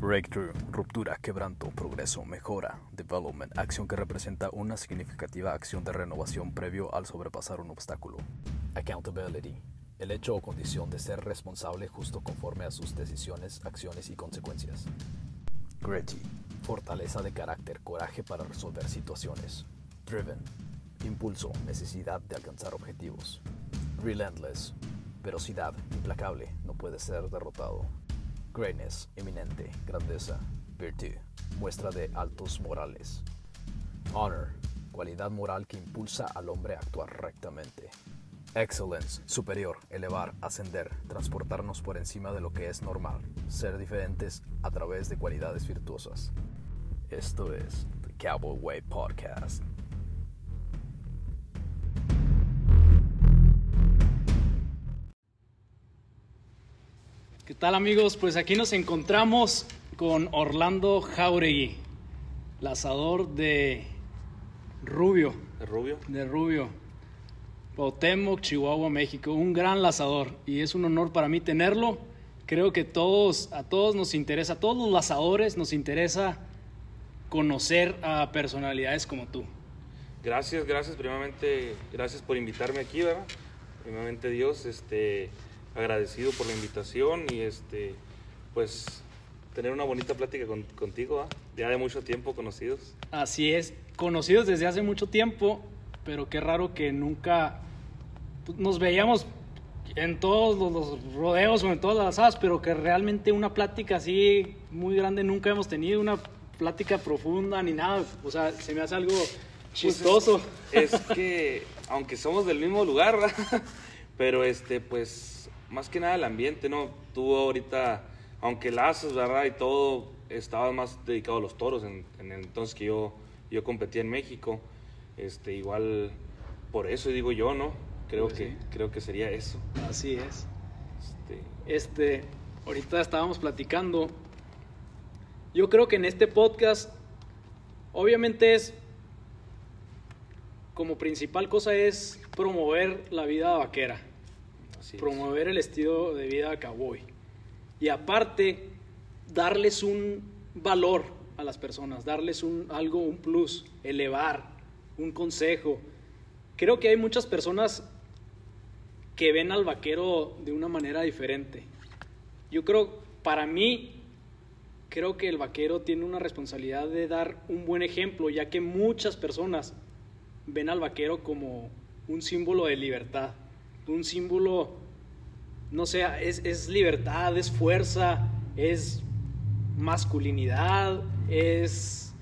Breakthrough, ruptura, quebranto, progreso, mejora, development, acción que representa una significativa acción de renovación previo al sobrepasar un obstáculo. Accountability, el hecho o condición de ser responsable justo conforme a sus decisiones, acciones y consecuencias. Gritty, fortaleza de carácter, coraje para resolver situaciones. Driven, impulso, necesidad de alcanzar objetivos. Relentless, velocidad, implacable, no puede ser derrotado. Greatness, eminente, grandeza. Virtue, muestra de altos morales. Honor, cualidad moral que impulsa al hombre a actuar rectamente. Excellence, superior, elevar, ascender, transportarnos por encima de lo que es normal, ser diferentes a través de cualidades virtuosas. Esto es The Cowboy Way Podcast. ¿Qué tal amigos? Pues aquí nos encontramos con Orlando Jauregui, lazador de Rubio, ¿De rubio? de Rubio, Cuauhtémoc, Chihuahua, México, un gran lazador y es un honor para mí tenerlo. Creo que todos, a todos nos interesa, a todos los lazadores nos interesa conocer a personalidades como tú. Gracias, gracias. Primeramente, gracias por invitarme aquí, ¿verdad? Primeramente Dios, este, agradecido por la invitación y este, pues tener una bonita plática con- contigo, ¿verdad? Ya de mucho tiempo conocidos. Así es, conocidos desde hace mucho tiempo, pero qué raro que nunca pues, nos veíamos en todos los, rodeos o en todas las asadas, pero que realmente una plática así muy grande nunca hemos tenido, una plática profunda ni nada. O sea, se me hace algo chistoso. Pues es, es que, aunque somos del mismo lugar, ¿verdad? pero este, pues, más que nada el ambiente, ¿no? Tú ahorita, aunque lazos, ¿verdad? Y todo, estabas más dedicado a los toros en, en el entonces que yo, yo competía en México. Este, igual, por eso digo yo, ¿no? Creo, Pues que, sí. creo que sería eso. Así es. Este, Este, ahorita estábamos platicando. Yo creo que en este podcast, obviamente es, como principal cosa es promover la vida vaquera, promover el estilo de vida cowboy. Y aparte, darles un valor a las personas, darles un, algo, un plus, elevar, un consejo. Creo que hay muchas personas que ven al vaquero de una manera diferente. Yo creo, para mí, creo que el vaquero tiene una responsabilidad de dar un buen ejemplo, ya que muchas personas ven al vaquero como un símbolo de libertad, un símbolo, no sé, es, es libertad, es fuerza, es masculinidad, es...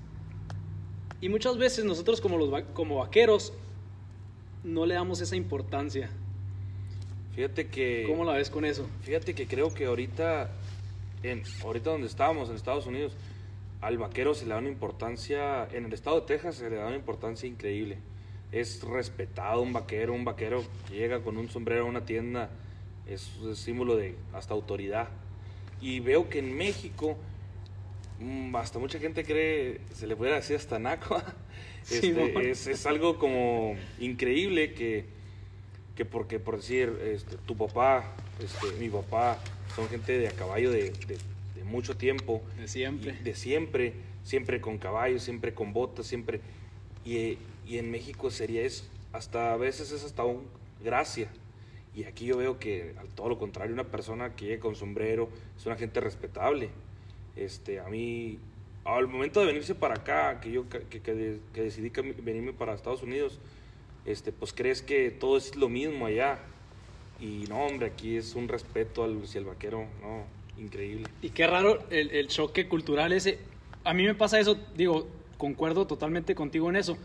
Y muchas veces nosotros como, los, va- como vaqueros no le damos esa importancia. Fíjate que... ¿Cómo la ves con eso? Fíjate que creo que ahorita, en, ahorita donde estábamos, en Estados Unidos, al vaquero se le da una importancia, en el estado de Texas se le da una importancia increíble. Es respetado un vaquero, un vaquero que llega con un sombrero a una tienda, es, es símbolo de hasta autoridad. Y veo que en México, mm, hasta mucha gente cree, se le puede decir hasta naco, Sí, Este, mon. es, es algo como increíble que que porque por decir este, tu papá, este, mi papá, son gente de a caballo de, de- de mucho tiempo, De siempre. de siempre, siempre con caballos, siempre con botas, siempre, y, y en México sería es, hasta a veces es hasta un gracia, y aquí yo veo que al todo lo contrario, una persona que llega con sombrero es una gente respetable, este, a mí, al momento de venirse para acá, que yo que, que que decidí venirme para Estados Unidos, este, pues crees que todo es lo mismo allá. Y no, hombre, aquí es un respeto al hacia el vaquero, no, increíble. Y qué raro el, el choque cultural ese. A mí me pasa eso, digo, concuerdo totalmente contigo en eso.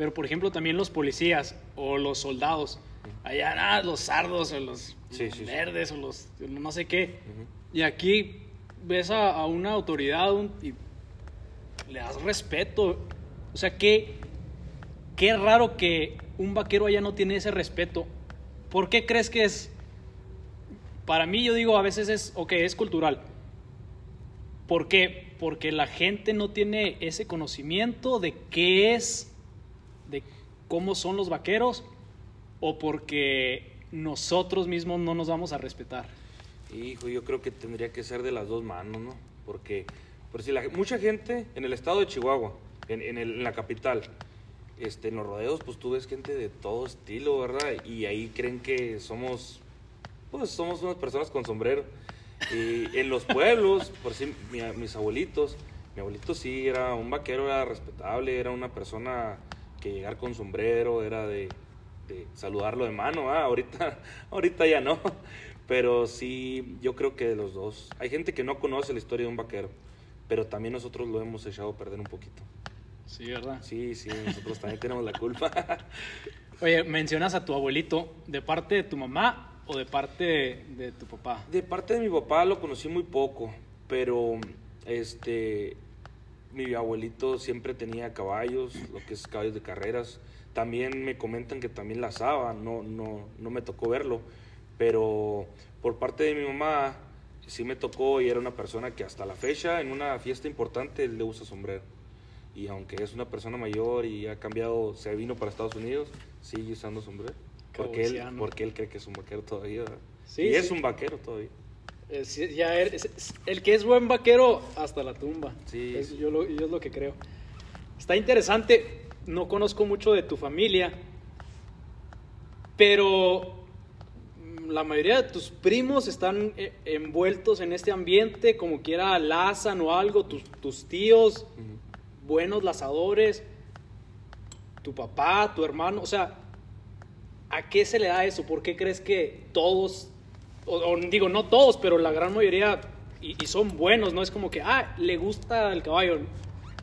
Pero por ejemplo también los policías o los soldados. Allá nada, los sardos o los Sí, sí, sí. verdes o los no sé qué. Y aquí ves a, a una autoridad un- y le das respeto. O sea, qué, qué raro que un vaquero allá no tiene ese respeto. ¿Por qué crees que es? Para mí yo digo, a veces es, ok, es cultural. ¿Por qué? Porque la gente no tiene ese conocimiento de qué es, cómo son los vaqueros, o porque nosotros mismos no nos vamos a respetar. Hijo, yo creo que tendría que ser de las dos manos, ¿no? Porque Por si la, mucha gente en el estado de Chihuahua, en, en, el- en la capital, este, en los rodeos, pues tú ves gente de todo estilo, ¿verdad? Y ahí creen que somos, pues somos unas personas con sombrero. Y en los pueblos, por si mi- mis abuelitos, mi abuelito sí era un vaquero, era respetable, era una persona que llegar con sombrero, era de, de saludarlo de mano, ¿ah? ahorita, ahorita ya no, pero sí, yo creo que de los dos. Hay gente que no conoce la historia de un vaquero, pero también nosotros lo hemos echado a perder un poquito. Sí, ¿verdad? Sí, sí, nosotros también tenemos la culpa. Oye, mencionas a tu abuelito, ¿de parte de tu mamá o de parte de, de tu papá? De parte de mi papá lo conocí muy poco, pero este mi abuelito siempre tenía caballos, lo que es caballos de carreras. También me comentan que también lazaba, no, no, no me tocó verlo, pero por parte de mi mamá sí me tocó y era una persona que hasta la fecha en una fiesta importante le usa sombrero. Y aunque es una persona mayor y ha cambiado, se vino para Estados Unidos, sigue usando sombrero. Porque él, porque él cree que es un vaquero todavía. ¿verdad? Sí, y es un vaquero todavía. Es- ya eres- es- el que es buen vaquero hasta la tumba. Sí, Es-. Yo, lo, yo es lo que creo. Está interesante. No conozco mucho de tu familia, pero mm, la mayoría de tus primos están eh, envueltos en este ambiente, como quiera lazan o algo. Tus, tus tíos, buenos lazadores, tu papá, tu hermano, o sea, ¿a qué se le da eso? ¿Por qué crees que todos, o, o digo, no todos, pero la gran mayoría, y, y son buenos, no es como que, ah, le gusta el caballo,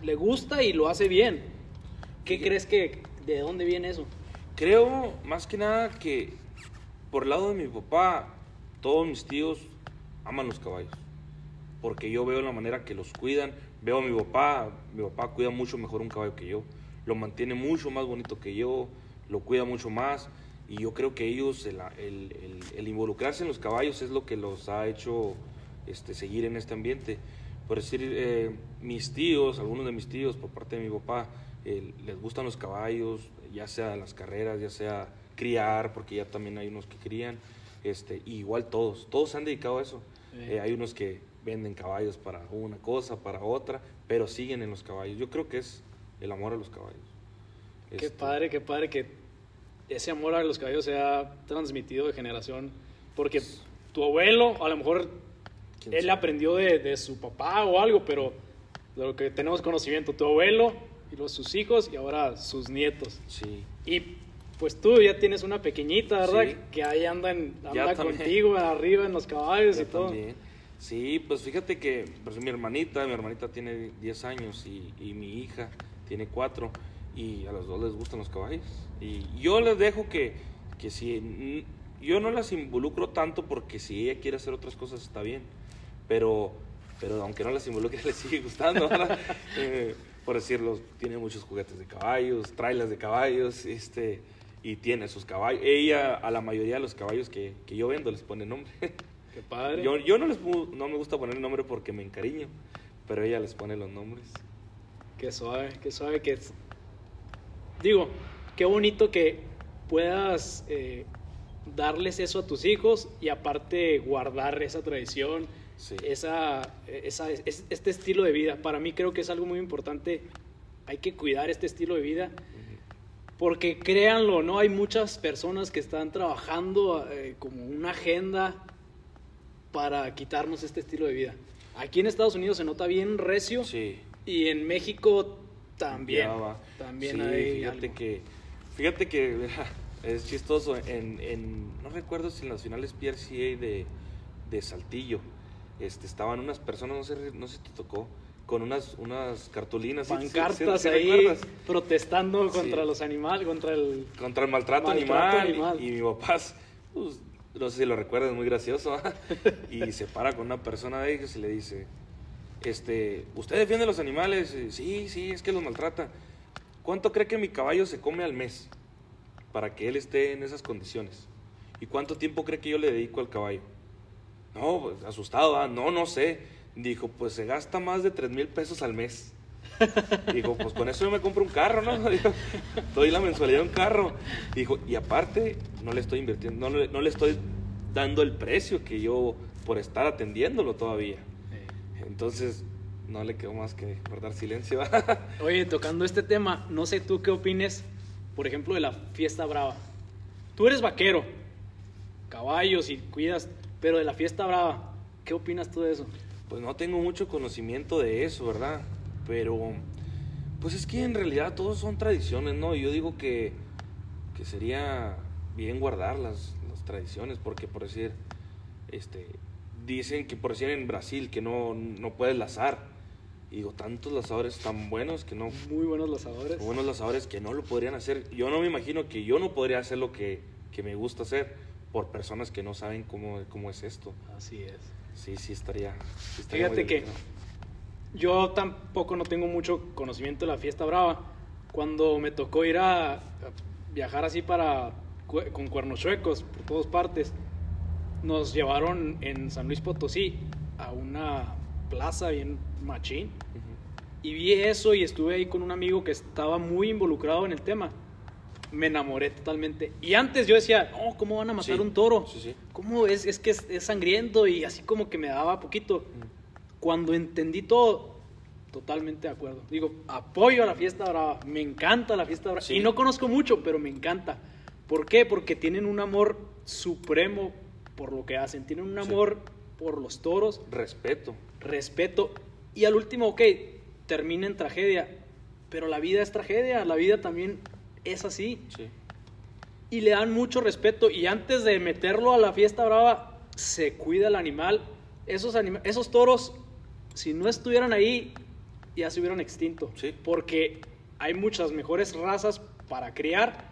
le gusta y lo hace bien. ¿Qué Sí. crees que, de dónde viene eso? Creo más que nada que por el lado de mi papá, todos mis tíos aman los caballos. Porque yo veo la manera que los cuidan. Veo a mi papá, mi papá cuida mucho mejor un caballo que yo. Lo mantiene mucho más bonito que yo, lo cuida mucho más. Y yo creo que ellos, el, el- el- el involucrarse en los caballos es lo que los ha hecho este, seguir en este ambiente. Por decir, eh, mis tíos, algunos de mis tíos por parte de mi papá, eh, les gustan los caballos, ya sea las carreras, ya sea criar, porque ya también hay unos que crían, este, y igual todos, todos se han dedicado a eso. Eh, hay unos que venden caballos para una cosa, para otra, pero siguen en los caballos. Yo creo que es el amor a los caballos. Qué Este, padre, qué padre que ese amor a los caballos se ha transmitido de generación. Porque tu abuelo, a lo mejor ¿quién él aprendió de, de su papá o algo, pero de lo que tenemos conocimiento, tu abuelo y los, sus hijos y ahora sus nietos. Sí. Y pues tú ya tienes una pequeñita, ¿verdad? Sí. Que ahí anda, en- Ya anda contigo arriba en los caballos Ya y todo. también. Sí, pues fíjate que pues, mi hermanita, mi hermanita tiene 10 años y, y mi hija tiene 4 y a los dos les gustan los caballos. Y yo les dejo que, que si yo no las involucro tanto porque si ella quiere hacer otras cosas está bien, pero, pero aunque no las involucre les sigue gustando. Eh, por decirlo, tiene muchos juguetes de caballos, trailas de caballos, este, y tiene sus caballos. Ella a la mayoría de los caballos que, que yo vendo les pone nombre. Qué padre. Yo, yo no, les, no me gusta poner nombre porque me encariño, pero ella les pone los nombres. Qué suave, qué suave que. Digo, qué bonito que puedas eh, darles eso a tus hijos y aparte guardar esa tradición, Sí. esa, esa, es- este estilo de vida. Para mí creo que es algo muy importante. Hay que cuidar este estilo de vida. Porque créanlo, ¿no? Hay muchas personas que están trabajando eh, como una agenda para quitarnos este estilo de vida. Aquí en Estados Unidos se nota bien recio. Sí. Y en México también. También Sí, hay fíjate algo. que, fíjate que es chistoso. En, en- no recuerdo si en las finales PRCA de, de Saltillo, este, estaban unas personas, no sé, no sé si te tocó, con unas, unas cartulinas. ¿sí- sí- sí- Pancartas ahí recuerdas? protestando contra los animales, contra el... contra el maltrato, Maltrato animal, animal. Y, y mi papá, pues, no sé si lo recuerdas, muy gracioso, y se para con una persona de ellos y le dice, este, ¿usted defiende los animales? Y, sí, sí, es que los maltrata. ¿Cuánto cree que mi caballo se come al mes para que él esté en esas condiciones? ¿Y cuánto tiempo cree que yo le dedico al caballo? No, pues, asustado, ¿ah? no, no sé. Dijo, pues se gasta más de 3 mil pesos al mes. Dijo, pues con eso yo me compro un carro, ¿no? Dijo, doy la mensualidad de un carro. Dijo, y aparte, no le estoy invirtiendo, no le, no le estoy dando el precio que yo por estar atendiéndolo todavía. Entonces, no le quedó más que guardar silencio. Oye, tocando este tema, no sé tú qué opines, por ejemplo, de la fiesta brava. Tú eres vaquero, caballos y cuidas, pero de la fiesta brava, ¿qué opinas tú de eso? Pues no tengo mucho conocimiento de eso, ¿verdad? Pero, pues es que en realidad todos son tradiciones, ¿no? Y yo digo que, que sería bien guardar las, las tradiciones, porque por decir, este, dicen que por decir en Brasil que no, no puedes lazar. Y digo, tantos lazadores tan buenos que no... Muy buenos lazadores. Buenos lazadores que no lo podrían hacer. Yo no me imagino que yo no podría hacer lo que, que me gusta hacer por personas que no saben cómo, cómo es esto. Así es. Sí, sí estaría... sí estaría Fíjate que yo tampoco no tengo mucho conocimiento de la fiesta brava. Cuando me tocó ir a, a viajar así para con cuernos chuecos por todas partes, nos llevaron en San Luis Potosí a una plaza bien machín y vi eso y estuve ahí con un amigo que estaba muy involucrado en el tema. Me enamoré totalmente. Y antes yo decía, no, ¿cómo van a matar Sí, un toro? sí, sí. ¿Cómo es? Es que es, es sangriento y así como que me daba poquito. Cuando entendí todo, totalmente de acuerdo. Digo, apoyo a la fiesta brava, me encanta la fiesta brava. Y no conozco mucho, pero me encanta. ¿Por qué? Porque tienen un amor supremo por lo que hacen. Tienen un Sí. amor por los toros, Respeto. respeto. Y al último, ok, termina en tragedia. Pero la vida es tragedia, la vida también es así. Sí. Y le dan mucho respeto. Y antes de meterlo a la fiesta brava, se cuida el animal. Esos, anima- esos toros, si no estuvieran ahí, ya se hubieran extinto. Sí. Porque hay muchas mejores razas para criar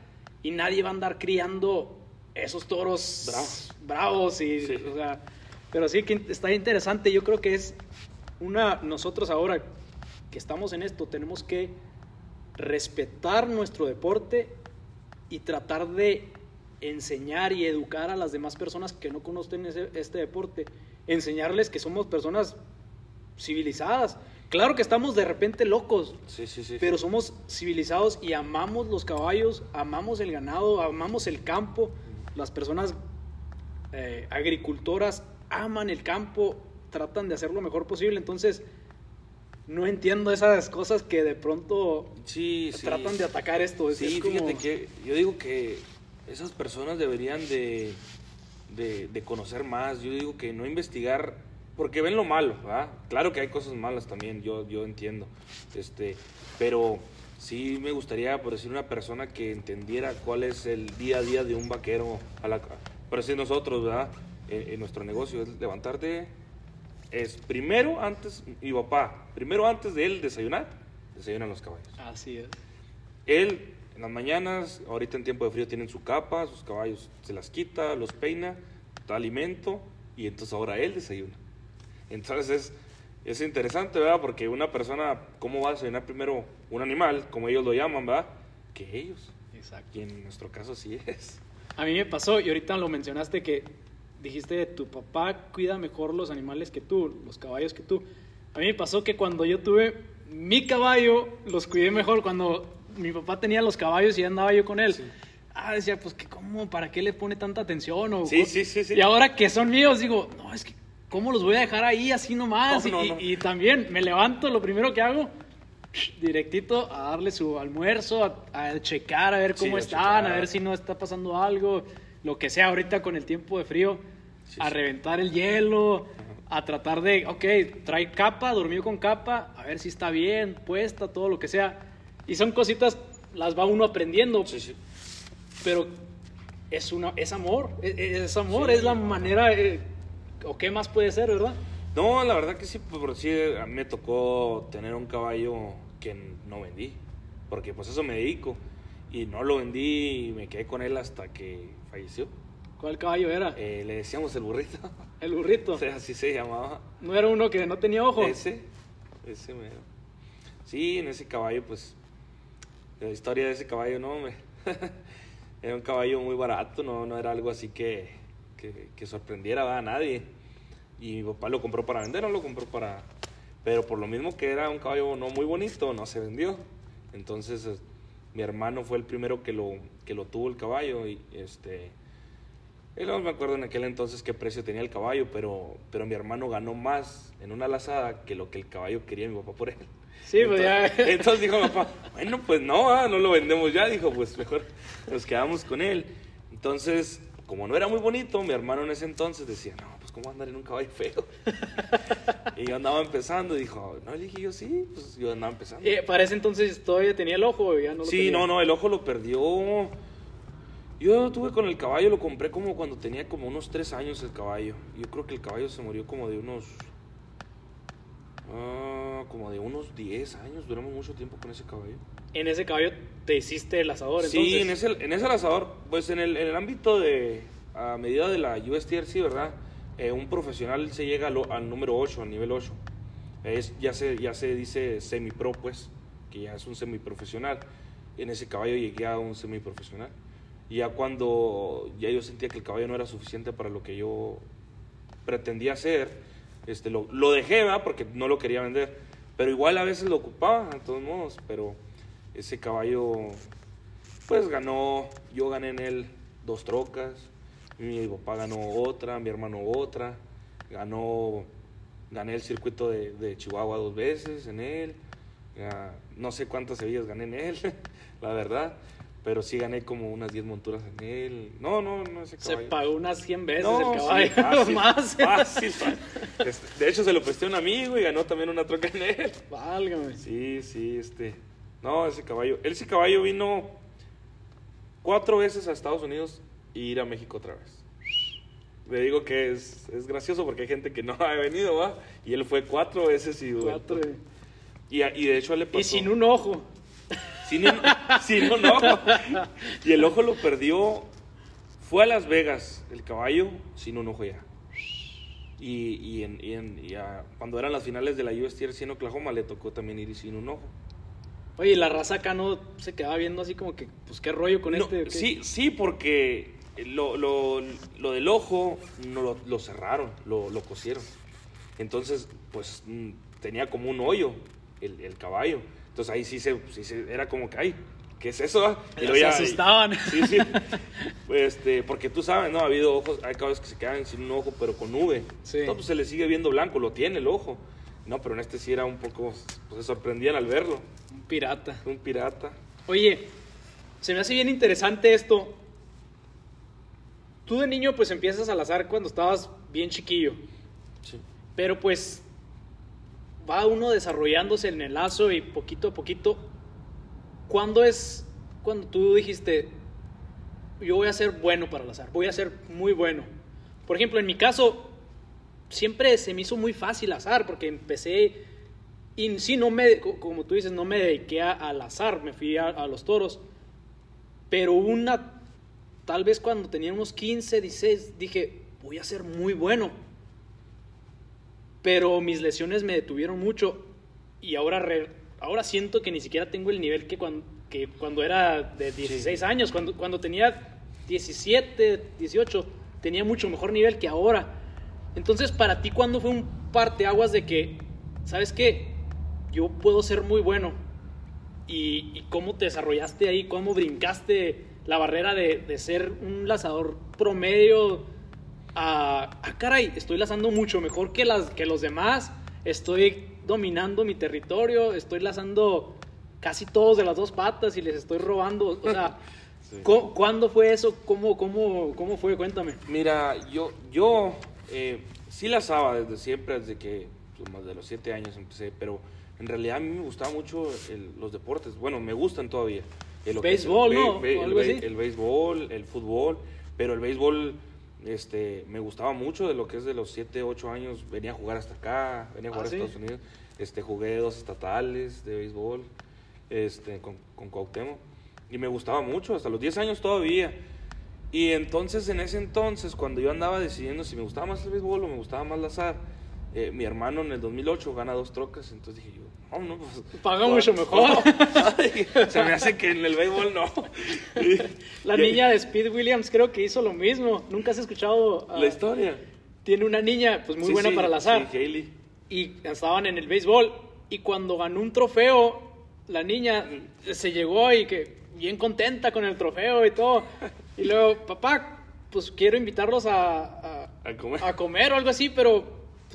y nadie va a andar criando esos toros Bravos. bravos y, Sí. o sea, pero sí que está interesante. Yo creo que es una, nosotros ahora que estamos en esto, tenemos que respetar nuestro deporte y tratar de enseñar y educar a las demás personas que no conocen ese- este deporte, enseñarles que somos personas civilizadas. Claro que estamos de repente locos, Sí, sí, sí. pero somos civilizados y amamos los caballos, amamos el ganado, amamos el campo. Las personas eh, agricultoras aman el campo, tratan de hacer lo mejor posible. Entonces, no entiendo esas cosas que de pronto Sí, sí. tratan de atacar esto. Es- Sí, es como- fíjate que yo digo que esas personas deberían de, de, de conocer más. Yo digo que no investigar, porque ven lo malo, ¿verdad? Claro que hay cosas malas también, yo, yo entiendo. Este, pero sí me gustaría, por decir, una persona que entendiera cuál es el día a día de un vaquero, a la, por decir nosotros, ¿verdad? En, en nuestro negocio, es levantarte, es primero antes, mi papá, primero antes de él desayunar, desayunan los caballos. Así es. Él, en las mañanas, ahorita en tiempo de frío, tienen su capa, sus caballos se las quita, los peina, da alimento y entonces ahora él desayuna. Entonces es, es interesante, ¿verdad? Porque una persona, ¿cómo va a desayunar primero un animal, como ellos lo llaman, ¿verdad? Que ellos. Exacto. Y en nuestro caso sí es. A mí me pasó, y ahorita lo mencionaste, que dijiste, tu papá cuida mejor los animales que tú, los caballos que tú. A mí me pasó que cuando yo tuve mi caballo, los cuidé mejor. Cuando mi papá tenía los caballos y andaba yo con él. Ah, decía, pues que cómo, ¿para qué le pone tanta atención? O, Sí, sí, sí, sí. Y ahora que son míos, digo, no, es que, ¿cómo los voy a dejar ahí así nomás? No, no, y, no. y también me levanto, lo primero que hago, directito a darle su almuerzo, a, a checar, a ver Sí, cómo a están, checar. a ver si no está pasando algo, lo que sea ahorita con el tiempo de frío, Sí, a sí. reventar el hielo, a tratar de, ok, trae capa, durmió con capa, a ver si está bien, puesta, todo lo que sea. Y son cositas, las va uno aprendiendo, Sí, sí. pero es, una, es amor, es, es amor, Sí. es la manera, eh, o qué más puede ser, ¿verdad? No, la verdad que sí, pues, por sí, a mí me tocó tener un caballo que no vendí, porque pues eso me dedico. Y no lo vendí y me quedé con él hasta que falleció. ¿Cuál caballo era? Eh, le decíamos el burrito, El burrito. o sea, así se llamaba. No era uno que no tenía ojo. Ese, ese mero. Sí, en ese caballo, pues, la historia de ese caballo, no, me... era un caballo muy barato, no, no era algo así que, que, que sorprendiera a nadie. Y mi papá lo compró para vender, no lo compró para... Pero por lo mismo que era un caballo no muy bonito, no se vendió. Entonces, mi hermano fue el primero que lo, que lo tuvo el caballo y este... Y no me acuerdo en aquel entonces qué precio tenía el caballo, pero, pero mi hermano ganó más en una lazada que lo que el caballo quería mi papá por él. Sí, pues ya. Entonces dijo mi papá, bueno, pues no, ah, no lo vendemos ya. Dijo, pues mejor nos quedamos con él. Entonces, como no era muy bonito, mi hermano en ese entonces decía, no, pues cómo andar en un caballo feo. y yo andaba empezando y dijo, no, le dije yo sí, pues yo andaba empezando. Eh, para ese entonces todavía tenía el ojo, ya no lo Sí, tenía? no, no, el ojo lo perdió. Yo tuve con el caballo, lo compré como cuando tenía como unos tres años el caballo. Yo creo que el caballo se murió como de unos. Ah, como de unos 10 años. Duramos mucho tiempo con ese caballo. En ese caballo te hiciste el asador, Sí, en ese, en ese lanzador, pues en el, en el ámbito de. A medida de la USTRC, ¿verdad? Eh, un profesional se llega al, número 8, al nivel 8. Es, ya, se, ya se dice semi-pro, pues, que ya es un semiprofesional. En ese caballo llegué a un semiprofesional. Y ya cuando ya yo sentía que el caballo no era suficiente para lo que yo pretendía hacer, este, lo, lo dejé, ¿verdad? Porque no lo quería vender. Pero igual a veces lo ocupaba, de todos modos. Pero ese caballo, pues ganó, yo gané en él dos trocas, mi papá ganó otra, mi hermano otra, ganó, gané el circuito de, de Chihuahua dos veces en él, ya, no sé cuántas sevillas gané en él, la verdad, pero sí gané como unas 10 monturas en él. No, no, no ese Se caballo. pagó unas 100 veces No, el sí, caballo. fácil, Más. fácil, fácil. De hecho, se lo presté a un amigo y ganó también una troca en él. Válgame. Sí, sí, este. No, ese caballo. Ese caballo vino cuatro veces a Estados Unidos y ir a México otra vez. Le digo que es, es gracioso porque hay gente que no ha venido, ¿va? Y él fue cuatro veces y Cuatro. Y, y de hecho le pasó. Y sin un ojo. Sin un, sin un ojo. Y el ojo lo perdió. Fue a Las Vegas, el caballo, sin un ojo ya. Y, y, en- y en- y a- cuando eran las finales de la USTRC en Oklahoma, le tocó también ir sin un ojo. Oye, y la raza acá no se quedaba viendo así como que, pues qué rollo con No, este. sí, sí, porque lo, lo- lo del ojo no lo, lo cerraron, lo, lo cosieron. Entonces, pues mm, tenía como un hoyo el, el caballo. Entonces ahí sí se, sí se- era como que, ay, ¿qué es eso? ah?" Se luego asustaban. Sí, sí. Este, porque tú sabes, ¿no? Ha habido ojos, hay caballos que se quedan sin un ojo, pero con nube. Sí. No, pues se le sigue viendo blanco, lo tiene el ojo. No, pero en este sí era un poco, pues se sorprendían al verlo. Un pirata. Un pirata. Oye, se me hace bien interesante esto. Tú de niño pues empiezas al azar cuando estabas bien chiquillo, Sí. pero pues va uno desarrollándose en el lazo y poquito a poquito. ¿Cuándo es cuando tú dijiste, yo voy a ser bueno para el azar, voy a ser muy bueno? Por ejemplo, en mi caso, siempre se me hizo muy fácil azar porque empecé y sí, no me, co- como tú dices, no me dediqué a- al azar, me fui a, a los toros. Pero una, tal vez cuando tenía unos 15, 16, dije, voy a ser muy bueno. Pero mis lesiones me detuvieron mucho y ahora, re- ahora siento que ni siquiera tengo el nivel que cuando, que cuando era de 16 años, cuando, cuando tenía 17, 18, tenía mucho mejor nivel que ahora. Entonces, para ti, ¿cuándo fue un parteaguas de que, ¿sabes qué? Yo puedo ser muy bueno. ¿Y, y cómo te desarrollaste ahí? ¿Cómo brincaste la barrera de, de ser un lazador promedio a, ah, caray, estoy lazando mucho mejor que, las, que los demás, estoy dominando mi territorio, estoy lazando casi todos de las dos patas y les estoy robando? O sea, Sí. ¿cu- ¿cuándo fue eso? ¿Cómo, cómo, ¿Cómo fue? Cuéntame. Mira, yo, yo eh, sí lazaba desde siempre, desde que, pues, más de los siete años empecé, pero en realidad a mí me gustaban mucho el- los deportes. Bueno, me gustan todavía. El Béisbol, be- ¿no? el, el béisbol, el fútbol, pero el béisbol este, me gustaba mucho de lo que es de los 7, 8 años. Venía a jugar hasta acá, venía a Ah, jugar ¿sí? a Estados Unidos. Este, jugué dos estatales de béisbol este, con, con Cuauhtémoc. Y me gustaba mucho, hasta los 10 años todavía. Y entonces, en ese entonces, cuando yo andaba decidiendo si me gustaba más el béisbol o me gustaba más la azar, eh, mi hermano en el 2008 gana dos trocas, entonces dije yo, no, no, pues... Paga mucho mejor. no, se me hace que en el béisbol no. Y- La y- niña de Speed Williams creo que hizo lo mismo. ¿Nunca has escuchado? ah, La historia. Tiene una niña pues muy Sí, buena sí, para el azar. Sí, Hailey. y estaban en el béisbol y cuando ganó un trofeo la niña se llegó y que bien contenta con el trofeo y todo y luego papá pues quiero invitarlos a, a, A comer. a comer o algo así, pero,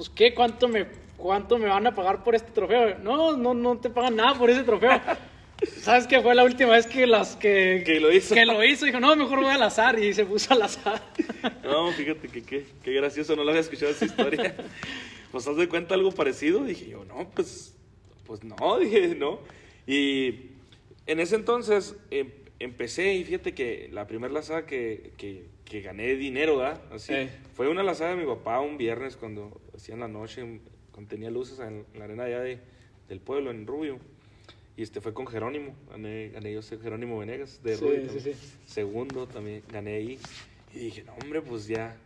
pues, ¿qué? ¿Cuánto me, ¿Cuánto me van a pagar por este trofeo? No, no, no te pagan nada por ese trofeo. ¿Sabes qué fue la última vez que las que, Que lo hizo. Que lo hizo. Dijo, no, mejor voy al azar. Y se puso al azar. No, fíjate que qué, qué gracioso, no lo había escuchado esa historia. Pues haz de cuenta algo parecido. Dije yo, no, pues, pues no, dije, no. Y en ese entonces em- empecé y fíjate que la primera lazada que, que, que gané dinero, ¿verdad? Así, fue una lazada de mi papá un viernes cuando hacían la noche, cuando tenía luces en, la arena allá de, del pueblo, en Rubio. Y este fue con Jerónimo, gané, gané yo, Jerónimo Venegas de Sí, Rubio. sí, sí. Segundo también gané ahí. Y dije, no, hombre, pues ya,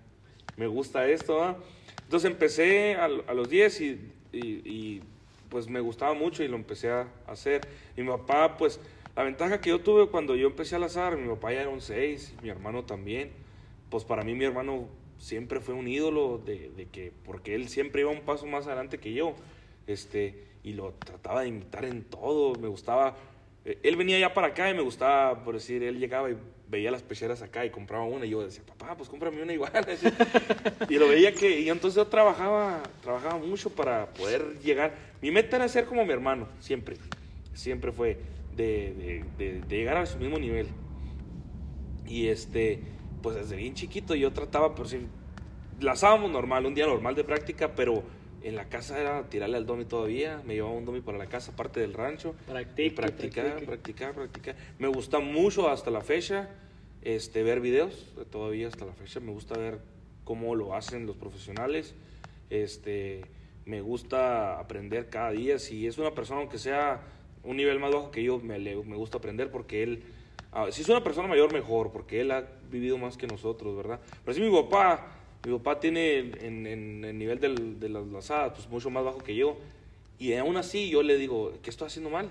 me gusta esto, ¿va? Entonces empecé a, a los 10 y, y- y, pues me gustaba mucho y lo empecé a hacer. Y mi papá, pues, la ventaja que yo tuve cuando yo empecé al azar, mi papá ya era un 6, mi hermano también. Pues para mí mi hermano siempre fue un ídolo de, de que, porque él siempre iba un paso más adelante que yo. Este, y lo trataba de imitar en todo, me gustaba eh, él venía ya para acá y me gustaba, por decir, él llegaba y veía las pecheras acá y compraba una y yo decía, papá, pues cómprame una igual. y lo veía que, y entonces yo trabajaba, trabajaba mucho para poder llegar. Mi meta era ser como mi hermano, siempre, siempre fue de, de- de- de llegar a su mismo nivel. Y este, pues desde bien chiquito yo trataba, por si lazábamos normal, un día normal de práctica, pero en la casa era tirarle al domi todavía, me llevaba un domi para la casa, aparte del rancho. Practique, Y practicar, practique. practicar, practicar. Me gusta mucho hasta la fecha este, ver videos, todavía hasta la fecha. Me gusta ver cómo lo hacen los profesionales. Este, me gusta aprender cada día. Si es una persona, aunque sea un nivel más bajo que yo, me, me gusta aprender porque él, ah, si es una persona mayor, mejor, porque él ha vivido más que nosotros, ¿verdad? Pero si mi papá, mi papá tiene en, en el nivel del- de las lazadas, pues mucho más bajo que yo. Y aún así yo le digo, ¿qué estoy haciendo mal?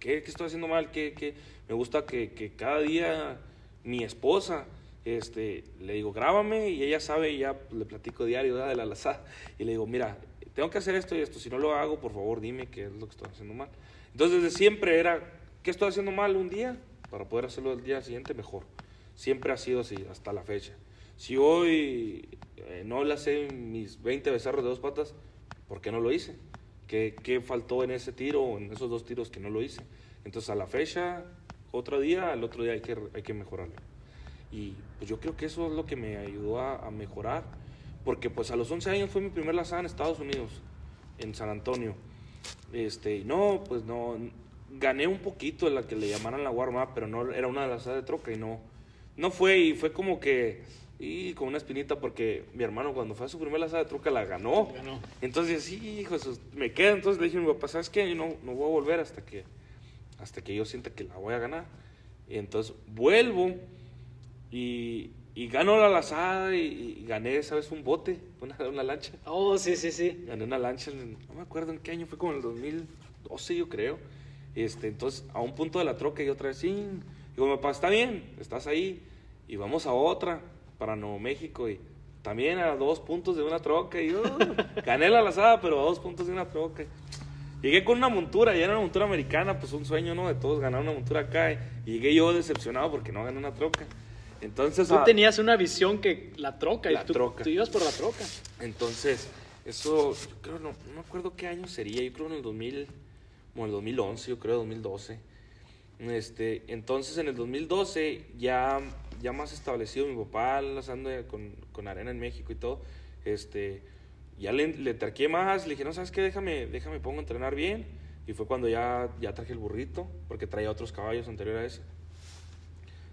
¿Qué, qué estoy haciendo mal? ¿Qué, qué? Me gusta que, que cada día mi esposa, este, le digo, grábame y ella sabe y ya le platico diario ¿verdad? de la lazada. Y le digo, mira, tengo que hacer esto y esto. Si no lo hago, por favor, dime qué es lo que estoy haciendo mal. Entonces, desde siempre era, ¿qué estoy haciendo mal un día? Para poder hacerlo el día siguiente mejor. Siempre ha sido así, hasta la fecha. Si hoy eh, no le sé mis 20 becerros de dos patas, ¿por qué no lo hice? ¿Qué, ¿Qué faltó en ese tiro en esos dos tiros que no lo hice? Entonces, a la fecha, otro día, al otro día hay que, hay que mejorarlo. Y pues yo creo que eso es lo que me ayudó a, mejorar, porque pues a los 11 años fue mi primer lazada en Estados Unidos, en San Antonio. Este, no, pues no, gané un poquito en la que le llamaran la warm-up, pero no, era una lazada de troca y no, no fue, y fue como que, y con una espinita, porque mi hermano cuando fue a su primer lazada de troca la ganó. Ganó. Entonces, sí, hijo, me queda. Entonces le dije a mi papá, ¿sabes qué? Yo no, no voy a volver hasta que, hasta que yo sienta que la voy a ganar. Y entonces vuelvo y, y gano la lazada y, y gané, ¿sabes? Un bote, una, una lancha. Oh, sí, sí, sí. Gané una lancha, en- no me acuerdo en qué año, fue como en el 2012 yo creo. Este, entonces, a un punto de la troca y otra vez, sí. Digo, mi papá, está bien, estás ahí. Y vamos a otra, para Nuevo México. Y también a dos puntos de una troca. Y yo gané la lazada, pero a dos puntos de una troca. Llegué con una montura, ya era una montura americana, pues un sueño, ¿no? De todos ganar una montura acá. Y llegué yo decepcionado porque no gané una troca. Entonces, Tú ah, tenías una visión que la troca La y tú, troca. tú ibas por la troca. entonces, eso, yo creo, no, no me acuerdo qué año sería, yo creo en el 2000, como el 2011, yo creo 2012. Este, entonces, en el 2012, ya, ya más establecido, mi papá lanzando con, con arena en México y todo, este, ya le, le terqué más, le dije, no, ¿sabes qué? Déjame, déjame, pongo a entrenar bien. Y fue cuando ya, ya traje el burrito, porque traía otros caballos anterior a ese.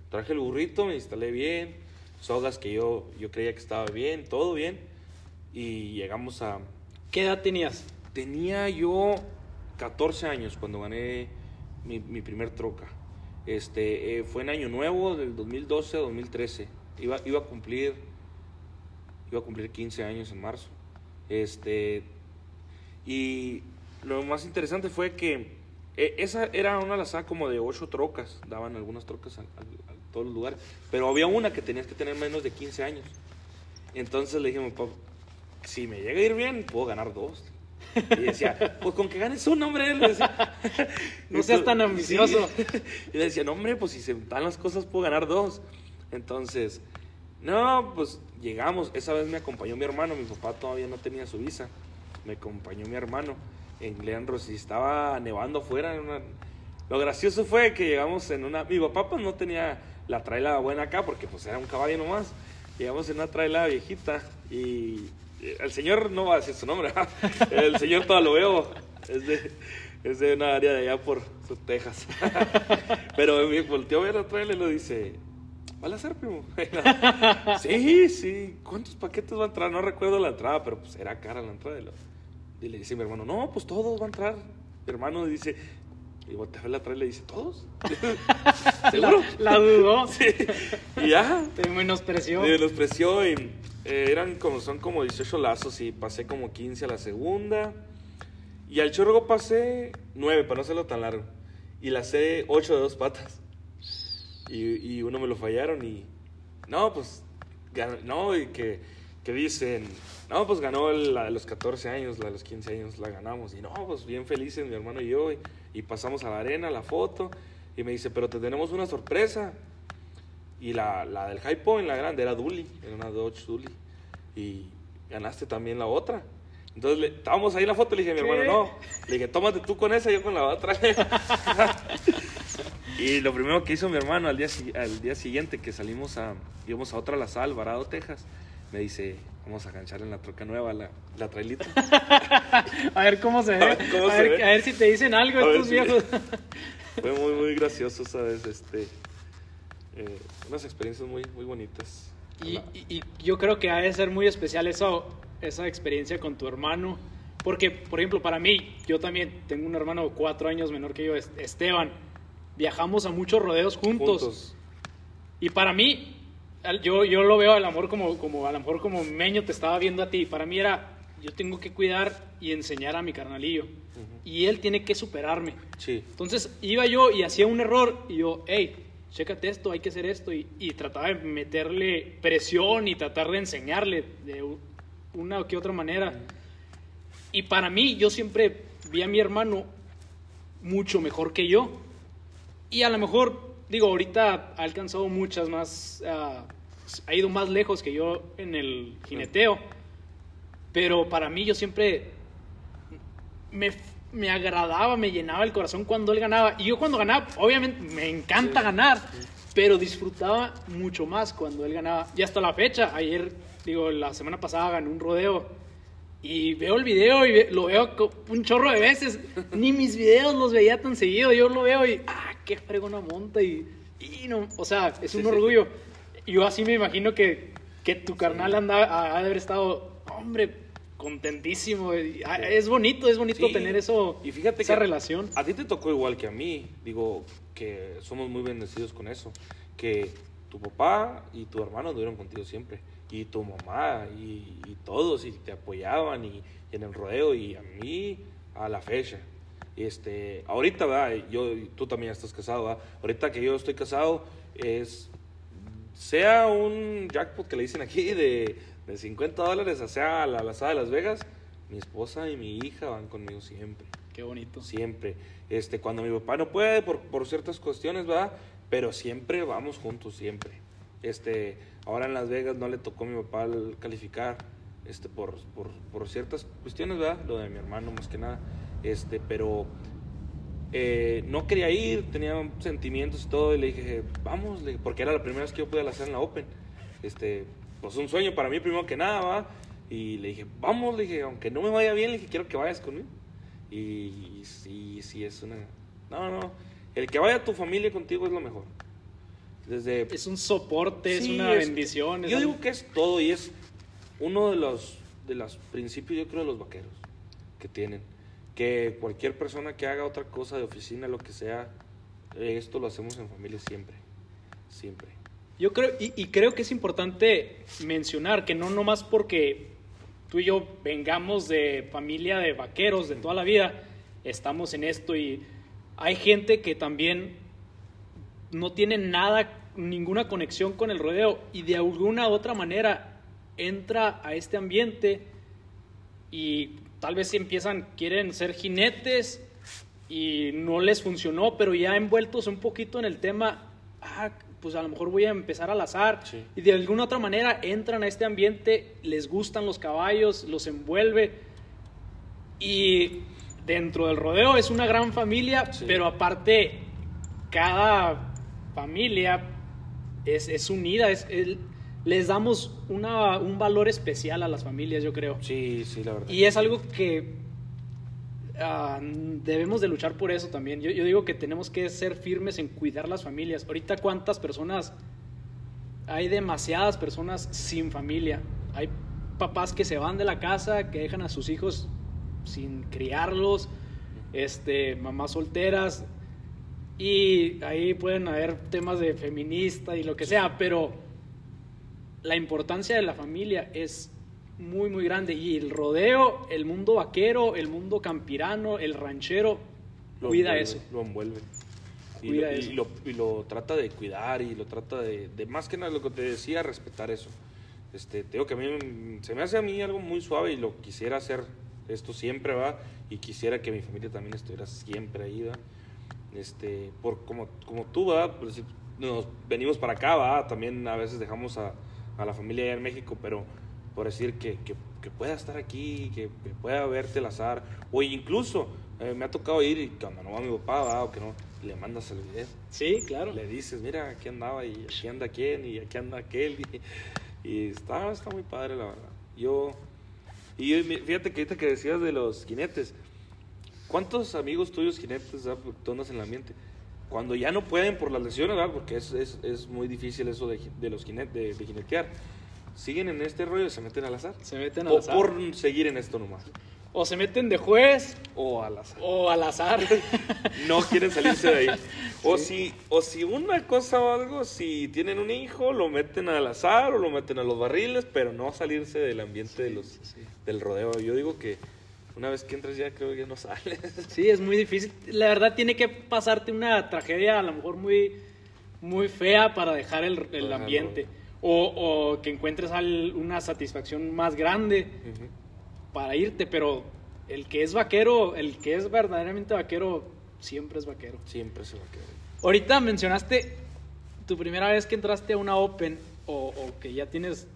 Traje el burrito, me instalé bien, sogas que yo, yo creía que estaba bien, todo bien. Y llegamos a... ¿Qué edad tenías? Tenía yo 14 años cuando gané mi, mi primer troca. Este, eh, fue en Año Nuevo, del 2012 a 2013. Iba, iba a cumplir iba a cumplir 15 años en marzo. Este, y lo más interesante fue que eh, esa era una lazada como de 8 trocas, daban algunas trocas a, a- a todos los lugares, pero había una que tenías que tener menos de 15 años. Entonces le dije a mi papá, si me llega a ir bien, puedo ganar dos. Y decía, pues con que ganes un hombre, decía. No seas tan ambicioso. Sí. Y le decía, no, hombre, pues si se dan las cosas, puedo ganar dos. Entonces, No, pues llegamos. Esa vez me acompañó mi hermano. Mi papá todavía no tenía su visa. Me acompañó mi hermano en Glen Rossi. Estaba nevando afuera. en una- Lo gracioso fue que llegamos en una. Mi papá, pues no tenía la traila buena acá porque, pues era un caballo nomás. Llegamos en una traila viejita y. El señor no va a decir su nombre. el señor todavía lo veo. Es de, es de una área de allá por sus Texas. Pero me volteó a ver la traila y lo dice. ¿Vale a hacer, primo? sí, sí. ¿Cuántos paquetes va a entrar? No recuerdo la entrada, pero pues era cara la entrada. Y, le dice mi hermano, no, pues todos van a entrar. Mi hermano dice, y voltea a ver la traila y le dice, ¿todos? ¿Seguro? La, la dudó. Sí. Y ya, Te menospreció. me los preció y eh, eran como, son como 18 lazos y pasé como 15 a la segunda. Y al chorro pasé 9, para no hacerlo tan largo. Y la sé 8 de dos patas. Y, y uno me lo fallaron y... No, pues... No, y que, que dicen... No, pues ganó la de los 14 años, la de los 15 años, la ganamos. Y no, pues bien felices mi hermano y yo. Y, y pasamos a la arena, la foto. Y me dice, pero te tenemos una sorpresa. Y la, la del High Point, la grande, era Dully, era una Dodge Dully. Y ganaste también la otra. Entonces, le- estábamos ahí en la foto, le dije a mi ¿Qué? hermano, no. Le dije, tómate tú con esa, yo con la otra. y lo primero que hizo mi hermano al día, al día siguiente que salimos a, íbamos a otra La Sal, Alvarado, Texas, me dice, vamos a ganchar en la troca nueva, la, la trailita. A ver cómo se ve. A ver ver, cómo se ve. a ver si te dicen algo A estos si- viejos. Fue muy, muy gracioso, ¿sabes? Este, eh, unas experiencias muy, muy bonitas. Y, y- y yo creo que ha de ser muy especial eso, esa experiencia con tu hermano. Porque, por ejemplo, para mí, yo también tengo un hermano cuatro años menor que yo, Es- Esteban. Viajamos a muchos rodeos juntos. Juntos. Y para mí, yo, yo lo veo al amor como, como, a lo mejor como Meño te estaba viendo a ti. Para mí era, yo tengo que cuidar y enseñar a mi carnalillo. Y él tiene que superarme. Sí. Entonces iba yo y hacía un error y yo, hey, chécate esto, hay que hacer esto. Y, y trataba de meterle presión y tratar de enseñarle de una o que otra manera. Y para mí, yo siempre vi a mi hermano mucho mejor que yo. Y a lo mejor, digo, ahorita ha alcanzado muchas más, ah, ha ido más lejos que yo en el jineteo. Pero para mí yo siempre me, me agradaba, me llenaba el corazón cuando él ganaba. Y yo cuando ganaba, obviamente me encanta ganar, pero disfrutaba mucho más cuando él ganaba. Y hasta la fecha, ayer, digo, la semana pasada ganó un rodeo. Y veo el video y ve- lo veo un chorro de veces. Ni mis videos los veía tan seguido. Yo lo veo y, ah, qué fregona monta. Y, y no, o sea, es un Sí, orgullo. Yo así me imagino que, que tu carnal anda, ha ha de haber estado, hombre, contentísimo. Ah, Es bonito, es bonito Sí, tener eso, y fíjate esa que relación. A ti te tocó igual que a mí. Digo que somos muy bendecidos con eso. Que tu papá y tu hermano estuvieron contigo siempre. Y tu mamá y, y todos y te apoyaban y, y en el rodeo y a mí a la fecha. Este, ahorita, ¿verdad? Yo, tú también estás casado, ¿verdad? Ahorita que yo estoy casado es sea un jackpot que le dicen aquí de, de 50 dólares, sea la lazada de Las Vegas, mi esposa y mi hija van conmigo siempre Qué bonito. siempre. Este, cuando mi papá no puede por, por ciertas cuestiones, ¿verdad? Pero siempre vamos juntos, siempre. Este, ahora en Las Vegas no le tocó a mi papá el calificar, este, por, por, por ciertas cuestiones, ¿verdad? Lo de mi hermano más que nada. Este, pero eh, no quería ir, tenía sentimientos y todo, y le dije, vamos, porque era la primera vez que yo pude hacer en la Open. Este, pues un sueño para mí primero que nada, ¿va? Y le dije, vamos, le dije, aunque no me vaya bien, le dije, quiero que vayas conmigo. Y sí, sí, es una... No, no, el que vaya a tu familia contigo es lo mejor. Desde... Es un soporte, es Sí, una es- bendición. es Yo algo- digo que es todo y es uno de los, de los principios, yo creo, de los vaqueros que tienen. Que cualquier persona que haga otra cosa de oficina, lo que sea, esto lo hacemos en familia siempre. Siempre. Yo creo, y, y creo que es importante mencionar que no nomás porque tú y yo vengamos de familia de vaqueros de toda la vida, estamos en esto y hay gente que también no tiene nada, ninguna conexión con el rodeo y de alguna u otra manera entra a este ambiente y tal vez empiezan, quieren ser jinetes y no les funcionó, pero ya envueltos un poquito en el tema, ah, pues a lo mejor voy a empezar al azar. Y de alguna otra manera entran a este ambiente, les gustan los caballos, los envuelve. Y dentro del rodeo es una gran familia, pero aparte cada familia es, unida, es, les damos un valor especial a las familias, yo creo. Sí, sí, la verdad. Y es algo que ah, debemos de luchar por eso también. Yo, yo, digo que tenemos que ser firmes en cuidar las familias. Ahorita cuántas personas, hay demasiadas personas sin familia. Hay papás que se van de la casa, que dejan a sus hijos sin criarlos, este, mamás solteras, y ahí pueden haber temas de feminista y lo que sea, pero la importancia de la familia es muy, muy grande. Y el rodeo, el mundo vaquero, el mundo campirano, el ranchero, cuida eso. Lo envuelve. Y lo, y, lo, y lo, trata de cuidar y lo trata de, de, más que nada lo que te decía, respetar eso. Este, te digo que a mí se me hace a mí algo muy suave y lo quisiera hacer esto siempre, va, y quisiera que mi familia también estuviera siempre ahí, va este, por como, como tú, ¿verdad? Pues, nos venimos para acá, ¿verdad? También a veces dejamos a, a la familia allá en México, pero por decir que, que, que pueda estar aquí, que, pueda verte el azar, o incluso eh, me ha tocado ir y cuando no va mi papá, ¿verdad? O que no, le mandas el video. Sí, claro. Le dices, mira, aquí andaba y aquí anda quién y aquí anda aquel. Y, y está, está muy padre, la verdad. Yo, y fíjate que ahorita que decías de los jinetes, ¿Cuántos amigos tuyos jinetes tú andas en el ambiente? Cuando ya no pueden por las lesiones, ¿verdad? porque es, es, es, muy difícil eso de, de los jinetes, de, jinetear, siguen en este rollo y se meten al azar. Se meten al azar. O por seguir en esto nomás. O se meten de juez. O al azar. O al azar. no quieren salirse de ahí. O, si, o si una cosa o algo, si tienen un hijo, lo meten al azar o lo meten a los barriles, pero no salirse del ambiente de los, del rodeo. Yo digo que una vez que entras ya creo que no sales. Sí, es muy difícil. La verdad tiene que pasarte una tragedia a lo mejor muy, muy fea para dejar el, el ambiente. O, o, que encuentres una satisfacción más grande para irte, pero el que es vaquero, el que es verdaderamente vaquero, siempre es vaquero. Siempre es vaquero. Ahorita mencionaste tu primera vez que entraste a una Open o, o que ya tienes...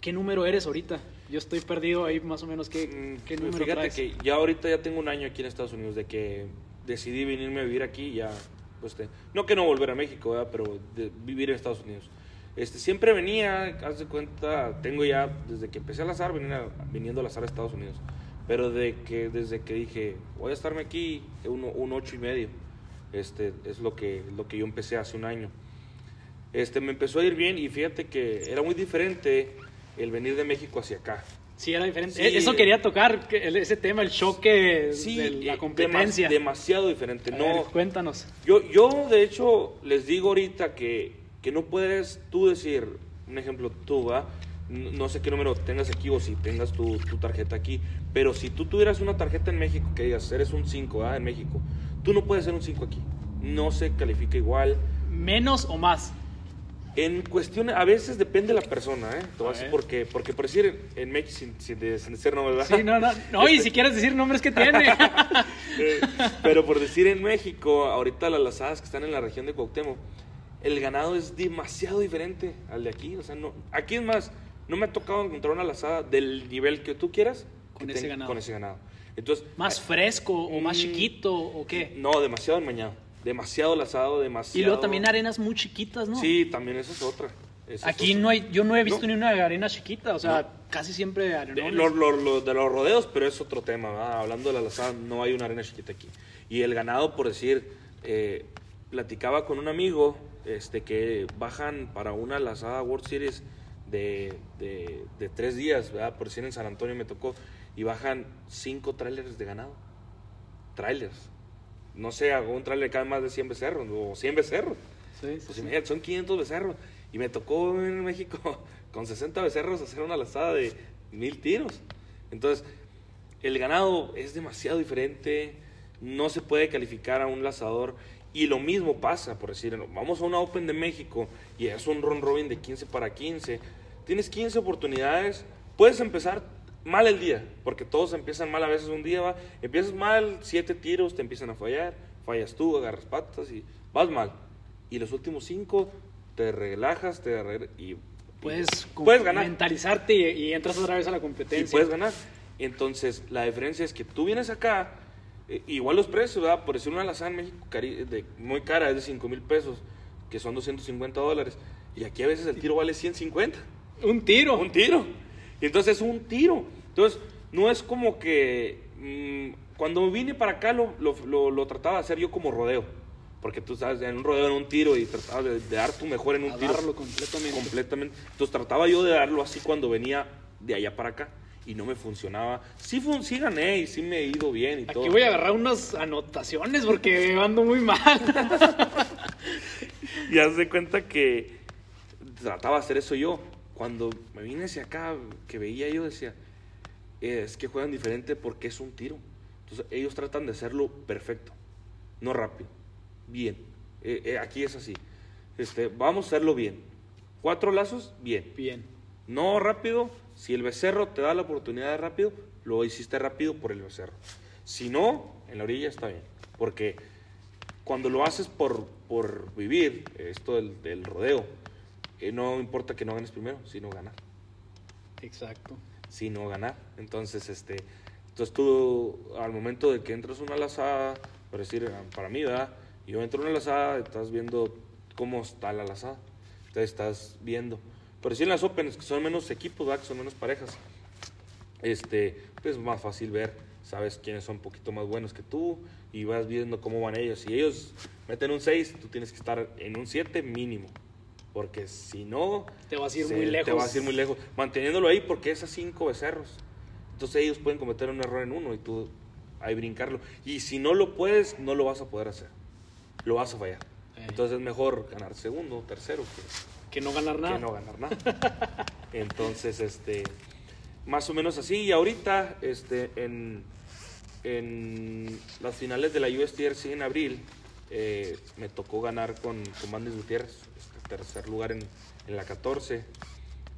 ¿Qué número eres ahorita? Yo estoy perdido ahí más o menos. ¿Qué, mm, qué número Fíjate que ya ahorita ya tengo un año aquí en Estados Unidos de que decidí venirme a vivir aquí ya, pues, no que no volver a México, pero de vivir en Estados Unidos. Este, siempre venía, haz de cuenta, tengo ya, desde que empecé a lazar, venía, viniendo a lazar a Estados Unidos. Pero de que, desde que dije, voy a estarme aquí, un, un ocho y medio. Este, es lo que, lo que yo empecé hace un año. Este, me empezó a ir bien y fíjate que era muy diferente el venir de México hacia acá. Sí, era diferente. Eso quería tocar, ese tema, el choque de la competencia. demasiado diferente. no, cuéntanos. Yo, yo, de hecho, les digo ahorita que, que no puedes tú decir, un ejemplo, tú, ¿va? No sé qué número tengas aquí o si tengas tu, tu, tarjeta aquí, pero si tú tuvieras una tarjeta en México que digas, eres un 5 ¿va? en México, tú no puedes ser un 5 aquí. No se califica igual. ¿Menos o más? En cuestión, a veces depende de la persona, ¿eh? porque, porque por decir en México, sin, decir nombres, Sí, no, no, no y si quieres decir nombres que tiene. Pero por decir en México, ahorita las lazadas que están en la región de Cuauhtémoc, el ganado es demasiado diferente al de aquí. O sea, no, aquí es más, no me ha tocado encontrar una lazada del nivel que tú quieras con, ese, ganado. con ese ganado. Entonces, ¿Más fresco o más mm, chiquito o qué? No, demasiado enmañado demasiado lazado, demasiado. Y luego también arenas muy chiquitas, ¿no? Sí, también esa es otra. Aquí no hay, yo no he visto ni una arena chiquita, o sea, casi siempre arenones. De, de los rodeos, pero es otro tema, hablando de la lazada, no hay una arena chiquita aquí. Y el ganado, por decir, eh, platicaba con un amigo este, que bajan para una lazada World Series de, de, de tres días, ¿verdad? por decir en San Antonio me tocó, y bajan cinco trailers de ganado. Trailers no sé, a un trailer cae más de 100 becerros o 100 becerros. Sí, pues son 500 becerros. Y me tocó en México con 60 becerros hacer una lazada de mil tiros. Entonces, el ganado es demasiado diferente, no se puede calificar a un lazador. Y lo mismo pasa, por decir, vamos a una Open de México y es un run robin de 15 para 15. Tienes 15 oportunidades, puedes empezar mal el día, porque todos empiezan mal a veces un día, va, empiezas mal, siete tiros, te empiezan a fallar, fallas tú, agarras patas y vas mal. Y los últimos cinco, te relajas, te arreglas y, y Puedes, puedes ganar. mentalizarte y, y entras otra vez a la Y competencia. puedes ganar. Entonces, la diferencia es que tú vienes acá, eh, igual los precios, ¿verdad? Por decir una alazada en México cari- de, muy cara, es de 5 mil pesos, que son 250 dólares. Y aquí a veces el tiro vale 150. Un tiro. Un tiro. Y entonces es un tiro. Entonces, no es como que. mm, cuando vine para acá lo, lo, lo- lo trataba de hacer yo como rodeo. Porque tú sabes, en un rodeo, en un tiro, y trataba de, de dar tu mejor en un a tiro. darlo completamente. Completamente. Entonces trataba yo de darlo así cuando venía de allá para acá. Y no me funcionaba. Sí, fun- sí gané y sí me he ido bien y todo. Aquí voy a agarrar unas anotaciones porque ando muy mal. Y haz de cuenta que trataba de hacer eso yo. Cuando me vine hacia acá, que veía yo, decía, "Eh, es que juegan diferente porque es un tiro. Entonces ellos tratan de hacerlo perfecto, no rápido, bien. Eh, eh, aquí es así. Este, vamos a hacerlo bien. Cuatro lazos, bien. Bien. No rápido, si el becerro te da la oportunidad de rápido, lo hiciste rápido por el becerro. Si no, en la orilla está bien. Porque cuando lo haces por, por vivir, esto del, del rodeo, eh, no importa que no ganes primero, sino ganar. Exacto. Sino ganar. Entonces, este, entonces tú, al momento de que entras una lazada, por decir, ah, para mí, ¿verdad? Yo entro una lazada, estás viendo cómo está la lazada. Entonces estás viendo. Pero si en las Opens, que son menos equipos, ¿verdad? Que son menos parejas, este, pues es más fácil ver, sabes quiénes son un poquito más buenos que tú y vas viendo cómo van ellos. Si ellos meten un 6, tú tienes que estar en un 7 mínimo. Porque si no, Te vas a ir se- muy lejos. Te vas a ir muy lejos. Manteniéndolo ahí porque es a 5 becerros. Entonces ellos pueden cometer un error en uno y tú ahí brincarlo. Y si no lo puedes, no lo vas a poder hacer. Lo vas a fallar. Eh. Entonces es mejor ganar segundo, tercero que, Que no ganar nada. que no ganar nada. Entonces, este, más o menos así. Y ahorita, este, en, en las finales de la USTRC en abril, eh, me tocó ganar con, con Bandis Gutiérrez, este, tercer lugar en, en la 14.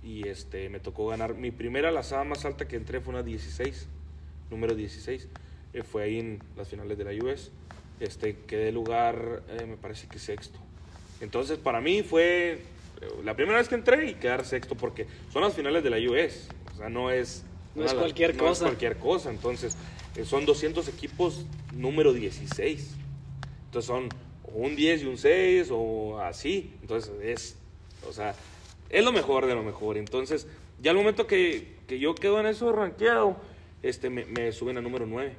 Y este, me tocó ganar. Mi primera lazada más alta que entré fue una 16, número 16. eh, fue ahí en las finales de la US. Este, quedé lugar, eh, me parece que sexto. Entonces, para mí fue eh, la primera vez que entré y quedar sexto, porque son las finales de la US. O sea, no es. No es cualquier no es cosa. cualquier cosa. Entonces, eh, son 200 equipos número 16. Entonces, son un 10 y un 6 o así. Entonces, es. O sea, es lo mejor de lo mejor. Entonces, ya al momento que, que yo quedo en eso rankeado, este, me, me suben a número 9.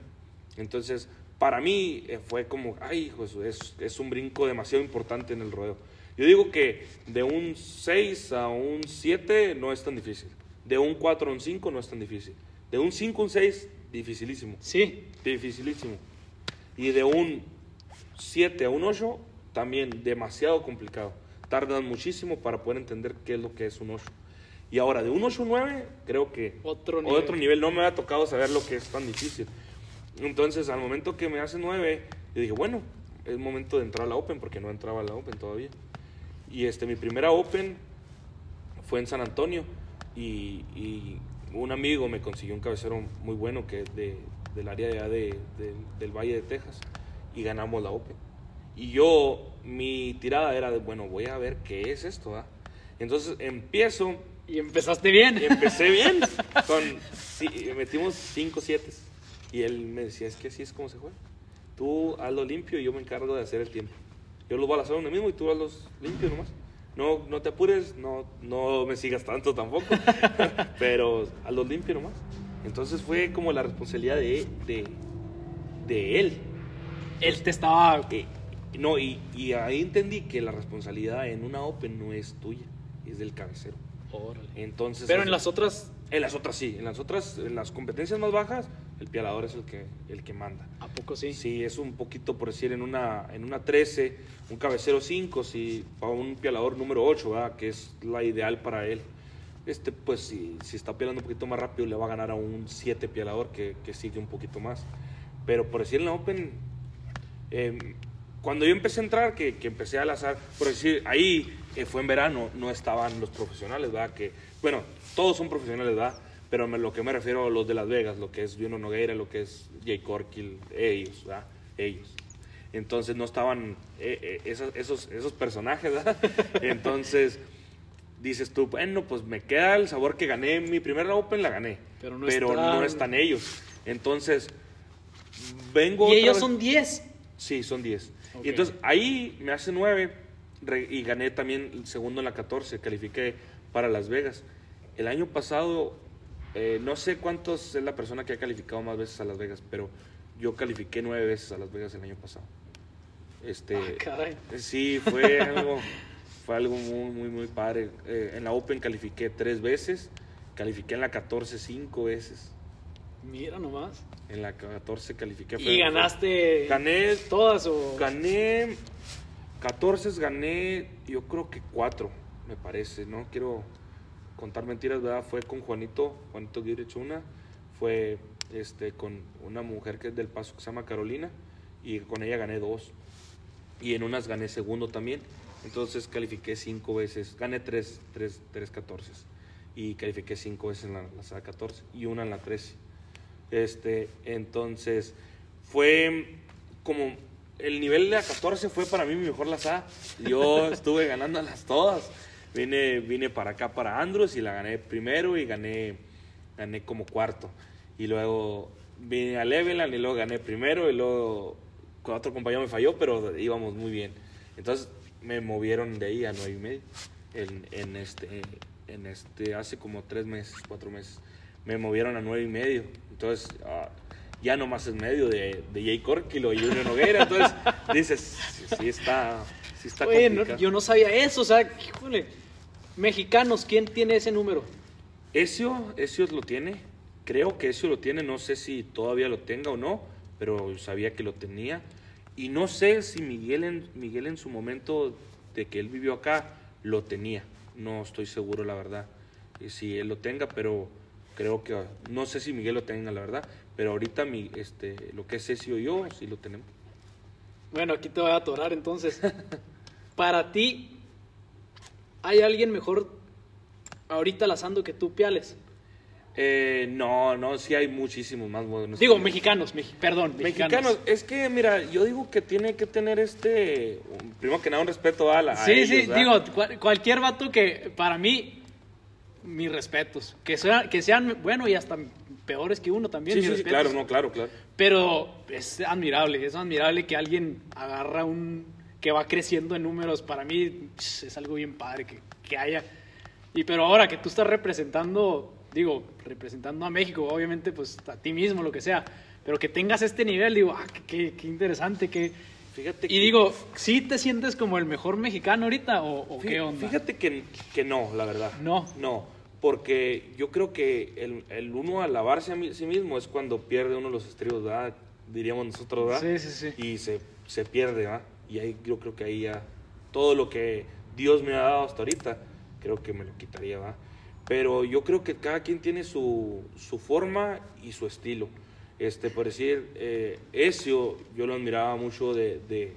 Entonces, para mí eh, fue como, ay, hijo, es, es un brinco demasiado importante en el rodeo. Yo digo que de un 6 a un 7 no es tan difícil. De un 4 a un 5 no es tan difícil. De un 5 a un 6, dificilísimo. Sí. Dificilísimo. Y de un 7 a un 8, también demasiado complicado. Tardan muchísimo para poder entender qué es lo que es un 8. Y ahora, de un 8 a un 9, creo que Otro nivel. otro nivel. No me ha tocado saber lo que es tan difícil. Entonces, al momento que me hace 9, yo dije, bueno, es momento de entrar a la Open, porque no entraba a la Open todavía. Y este, mi primera Open fue en San Antonio. Y, y un amigo me consiguió un cabecero muy bueno que es de, del área de de, de- del Valle de Texas. Y ganamos la Open. Y yo, mi tirada era de, bueno, voy a ver qué es esto. ¿ah? Entonces empiezo Y empezaste bien. y empecé bien. Con, sí, metimos 5 7 Y él me decía, es que así es como se juega. Tú hazlo limpio y yo me encargo de hacer el tiempo. Yo los voy a hacer donde mismo y tú hazlos limpio nomás. No, no te apures, no, no me sigas tanto tampoco, pero hazlos limpio nomás. Entonces fue como la responsabilidad de, de, de él. Él te estaba. Eh, no, y, y ahí entendí que la responsabilidad en una Open no es tuya, es del cabecero. Órale. Entonces, Pero en las otras, en las otras sí, en las otras, en las competencias más bajas, el pialador es el que, el que manda. ¿a poco sí? Sí, es un poquito, por decir, en una, en una 13, un cabecero 5, si para un pialador número 8, ¿verdad? que es la ideal para él. Este, pues, si, si está pialando un poquito más rápido, le va a ganar a un 7 pialador que, que sigue un poquito más. Pero por decir, en la Open, eh, cuando yo empecé a entrar, que, que empecé al azar, por decir, ahí eh, fue en verano, no estaban los profesionales, ¿verdad? Que, bueno, todos son profesionales, ¿verdad? Pero me- lo que me refiero a los de Las Vegas, lo que es Juno Nogueira, lo que es Jay Corkill, ellos, ¿verdad? Ellos. entonces no estaban eh, eh, esos, esos, esos personajes, ¿verdad? Entonces dices tú, bueno, pues me queda el sabor que gané, mi primera Open la gané, Pero no pero están- no están ellos. Entonces, vengo... Y ellos vez- son 10. Sí, son 10. Ok. Y entonces ahí me hace 9 y gané también el segundo en la 14, califiqué para Las Vegas. El año pasado, eh, no sé cuántos es la persona que ha calificado más veces a Las Vegas, pero yo califiqué 9 veces a Las Vegas el año pasado. Este, Ah, caray. sí, fue algo, fue algo muy, muy, muy padre. Eh, en la Open califiqué 3 veces, califiqué en la 14 5 veces. Mira nomás. En la 14 califiqué. ¿Y fue- ganaste Gané todas o...? Gané 14, gané yo creo que 4, me parece. No quiero contar mentiras, ¿verdad? Fue con Juanito, Juanito Guirich una. Fue este, con una mujer que es del Paso que se llama Carolina. Y con ella gané dos. Y en unas gané segundo también. Entonces califiqué cinco veces. Gané tres, tres, tres 14. Y califiqué cinco veces en la, la SAD 14 y una en la 13. Este, entonces, fue como el nivel de la 14 fue para mí mi mejor lazada. Yo estuve ganándolas todas. Vine, vine para acá, para Andros, y la gané primero y gané, gané como cuarto. Y luego vine a Leveland y luego gané primero y luego otro compañero me falló, pero íbamos muy bien. Entonces me movieron de ahí a nueve y medio en, en este, en este, hace como tres meses, cuatro meses. Me movieron a nueve y medio. Entonces, ah, ya no más es medio de, de Jay Corkilo y Junior Noguera. Entonces, dices, sí, sí está, sí está Oye, no- yo no sabía eso, o sea, híjole. Mexicanos, ¿quién tiene ese número? Ezio, Ezio lo tiene. Creo que Ezio lo tiene. No sé si todavía lo tenga o no, pero sabía que lo tenía. Y no sé si Miguel en, Miguel en su momento de que él vivió acá lo tenía. No estoy seguro, la verdad. Y si él lo tenga, pero creo que no sé si Miguel lo tenga, la verdad. Pero ahorita mi, este, lo que es Ezio y yo sí lo tenemos. Bueno, aquí te voy a atorar entonces. Para ti, ¿hay alguien mejor ahorita lazando que tú, Piales? Eh, no, no, sí hay muchísimos más buenos. Digo, que- mexicanos, mexi- perdón, mexicanos. Mexicanos, es que mira, yo digo que tiene que tener este, primero que nada un respeto a la. a Sí, ellos, sí, ¿verdad? digo, cual- cualquier vato que, para mí, mis respetos. Que, sea- que sean, bueno, y hasta peores que uno también. Sí, mis sí, sí, respetos. claro, no, claro, claro. Pero es admirable, es admirable que alguien agarra un que va creciendo en números. Para mí es algo bien padre que, que haya. Y pero ahora que tú estás representando, digo, representando a México, obviamente pues a ti mismo, lo que sea, pero que tengas este nivel, digo, ah, qué, qué interesante, que... Fíjate Y digo, ¿sí te sientes como el mejor mexicano ahorita o, o Fí- qué onda? Fíjate que, que no, la verdad. No. No, porque yo creo que el, el uno alabarse a mí- sí mismo es cuando pierde uno los estribos, ¿verdad? Diríamos nosotros, ¿verdad? Sí, sí, sí. Y se, se pierde, ¿verdad? Y ahí yo creo que ahí ya todo lo que Dios me ha dado hasta ahorita, creo que me lo quitaría, ¿verdad? Pero yo creo que cada quien tiene su, su forma y su estilo. Este, por decir, eh, Ezio, yo lo admiraba mucho de, de,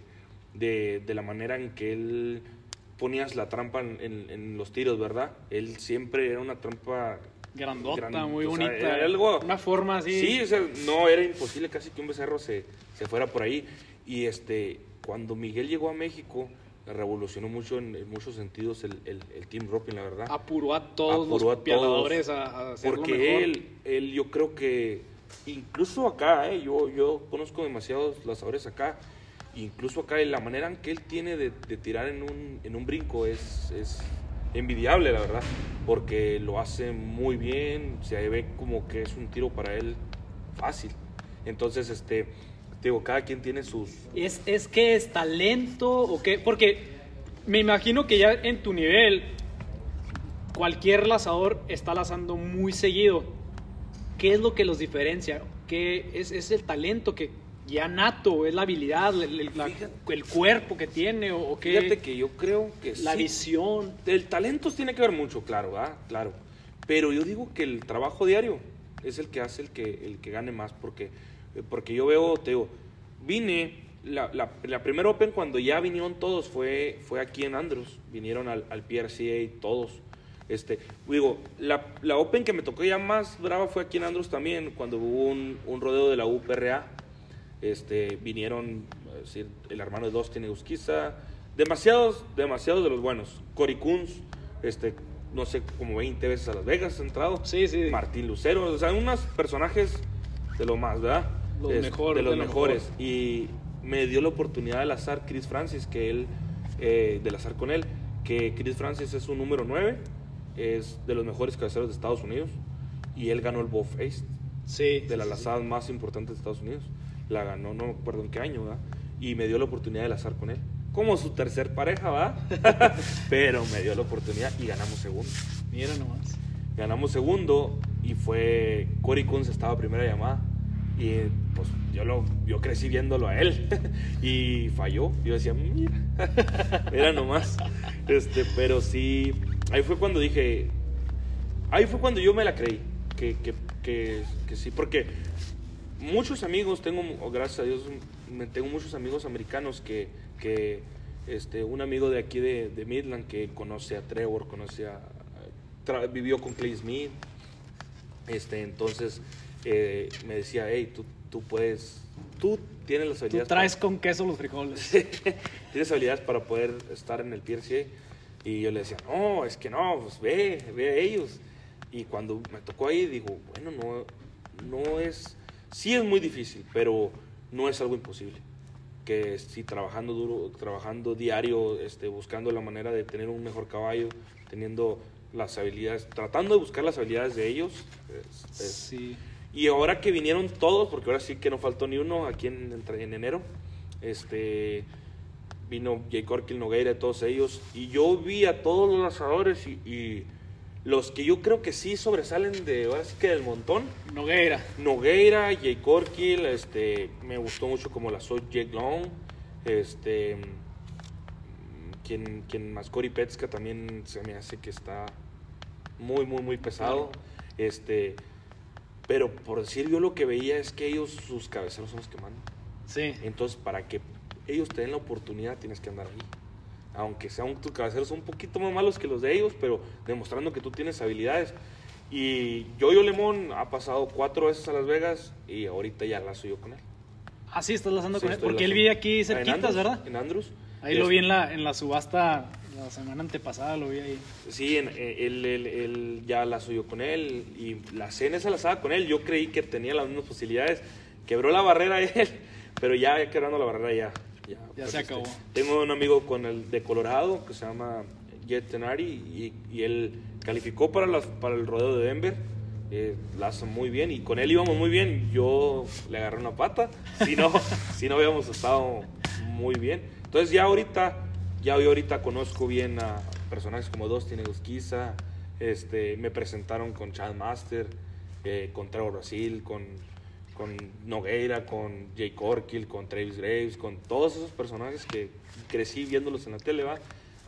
de, de la manera en que él ponías la trampa en, en- en los tiros, ¿verdad? Él siempre era una trampa Grandota, gran- muy o sea, bonita. era algo, Una forma así. Sí, o sea, no era imposible casi que un becerro se, se fuera por ahí. Y este, cuando Miguel llegó a México, revolucionó mucho en, en muchos sentidos el, el, el team roping, la verdad. Apuró a todos Apuró los a pialadores todos, a, a hacerlo Porque mejor. él, él, yo creo que, incluso acá, eh, yo, yo conozco demasiados lanzadores acá, incluso acá, la manera en que él tiene de, de tirar en un, en un brinco es, es envidiable, la verdad, porque lo hace muy bien, se ve como que es un tiro para él fácil. Entonces, este, te digo, cada quien tiene sus... ¿Es, ¿Es que es talento o qué? Porque me imagino que ya en tu nivel, cualquier lazador está lazando muy seguido. ¿Qué es lo que los diferencia? ¿Qué es, es el talento que ya nato, es la habilidad, el, el- la- el cuerpo que tiene o, o qué? Fíjate que yo creo que la sí, visión. El talento tiene que ver mucho, claro, ¿verdad? Claro. Pero yo digo que el trabajo diario es el que hace el que, el que gane más, porque, porque yo veo, te digo, vine, la, la, la primera Open cuando ya vinieron todos fue, fue aquí en Andros, vinieron al, al PRCA todos. Este, digo, la, la Open que me tocó ya más brava fue aquí en Andros también, cuando hubo un, un rodeo de la UPRA. Este, vinieron es decir, el hermano de Dustin Egusquiza, demasiados, demasiados de los buenos. Cory Kunz, este, no sé, como 20 veces a Las Vegas entrado. Sí, sí. Martín Lucero, o sea, unos personajes de lo más, ¿verdad? Los Es- mejores, De los de mejores. mejor. Y me dio la oportunidad de azar Chris Francis, que él, eh, del azar con él, que Chris Francis es un número 9, es de los mejores cabeceros de Estados Unidos, y él ganó el Bow Face, Sí. de las sí, sí. lazadas más importantes de Estados Unidos. La ganó, no me acuerdo en qué año, ¿verdad? Y me dio la oportunidad de lazar con él. Como su tercer pareja, ¿va? Pero me dio la oportunidad y ganamos segundo. Mira nomás. Ganamos segundo y fue Cory Kunz estaba primera llamada. Y pues yo, lo, yo crecí viéndolo a él y falló. Yo decía, mira, mira nomás. Este, pero sí, ahí fue cuando dije, ahí fue cuando yo me la creí, que, que, que, sí, porque muchos amigos, tengo, oh, gracias a Dios, tengo muchos amigos americanos que, que este, un amigo de aquí de, de Midland que conoce a Trevor, conoce a, tra- vivió con Clay Smith, este, entonces eh, me decía, hey, tú, tú puedes, tú tienes las Tú habilidades. traes para- con queso los frijoles. tienes habilidades para poder estar en el PRCA. Y yo le decía, no, es que no, pues ve, ve a ellos. Y cuando me tocó ahí, digo, bueno, no, no es, sí es muy difícil, pero no es algo imposible. Que si trabajando duro, trabajando diario, este, buscando la manera de tener un mejor caballo, teniendo las habilidades, tratando de buscar las habilidades de ellos, es- es- Sí. Y ahora que vinieron todos, porque ahora sí que no faltó ni uno aquí en, en enero, este vino Jay Corkill, Nogueira, todos ellos, y yo vi a todos los lanzadores y, y los que yo creo que sí sobresalen de ahora sí que del montón. Nogueira. Nogueira, Jay Corkill, este, me gustó mucho como la soy Jake Long, este, quien, quien más Cory Petska también se me hace que está muy, muy, muy pesado, este, pero por decir yo lo que veía es que ellos, sus cabeceros son los que mandan. Sí. Entonces, para que ellos te den la oportunidad, tienes que andar ahí. Aunque sean tus cabeceros un poquito más malos que los de ellos, pero demostrando que tú tienes habilidades. Y Yoyo Lemón ha pasado cuatro veces a Las Vegas y ahorita ya lazo yo con él. Ah, sí, estás lanzando Sí, con él. Porque él vive aquí cerquitas, ¿verdad? En Andrews. Ahí Y lo es- vi en la, en la subasta la semana antepasada, lo vi ahí. Sí, en- eh, él, él- él ya la subió con él y la cena esa la estaba con él. Yo creí que tenía las mismas posibilidades. Quebró la barrera él, pero ya, quebrando la barrera ya. Ya, Ya se acabó. Tengo un amigo con el de Colorado que se llama Jet Tenari y, y él calificó para, las, para el rodeo de Denver. Eh, la hace muy bien y con él íbamos muy bien. Yo le agarré una pata. Si no, si no habíamos estado muy bien. Entonces ya ahorita, ya yo ahorita conozco bien a personajes como Dustin Egusquiza. Este, me presentaron con Chad Master, eh, con Trevor Brasil, con, con Nogueira, con Jay Corkill, con Travis Graves, con todos esos personajes que crecí viéndolos en la tele, ¿va?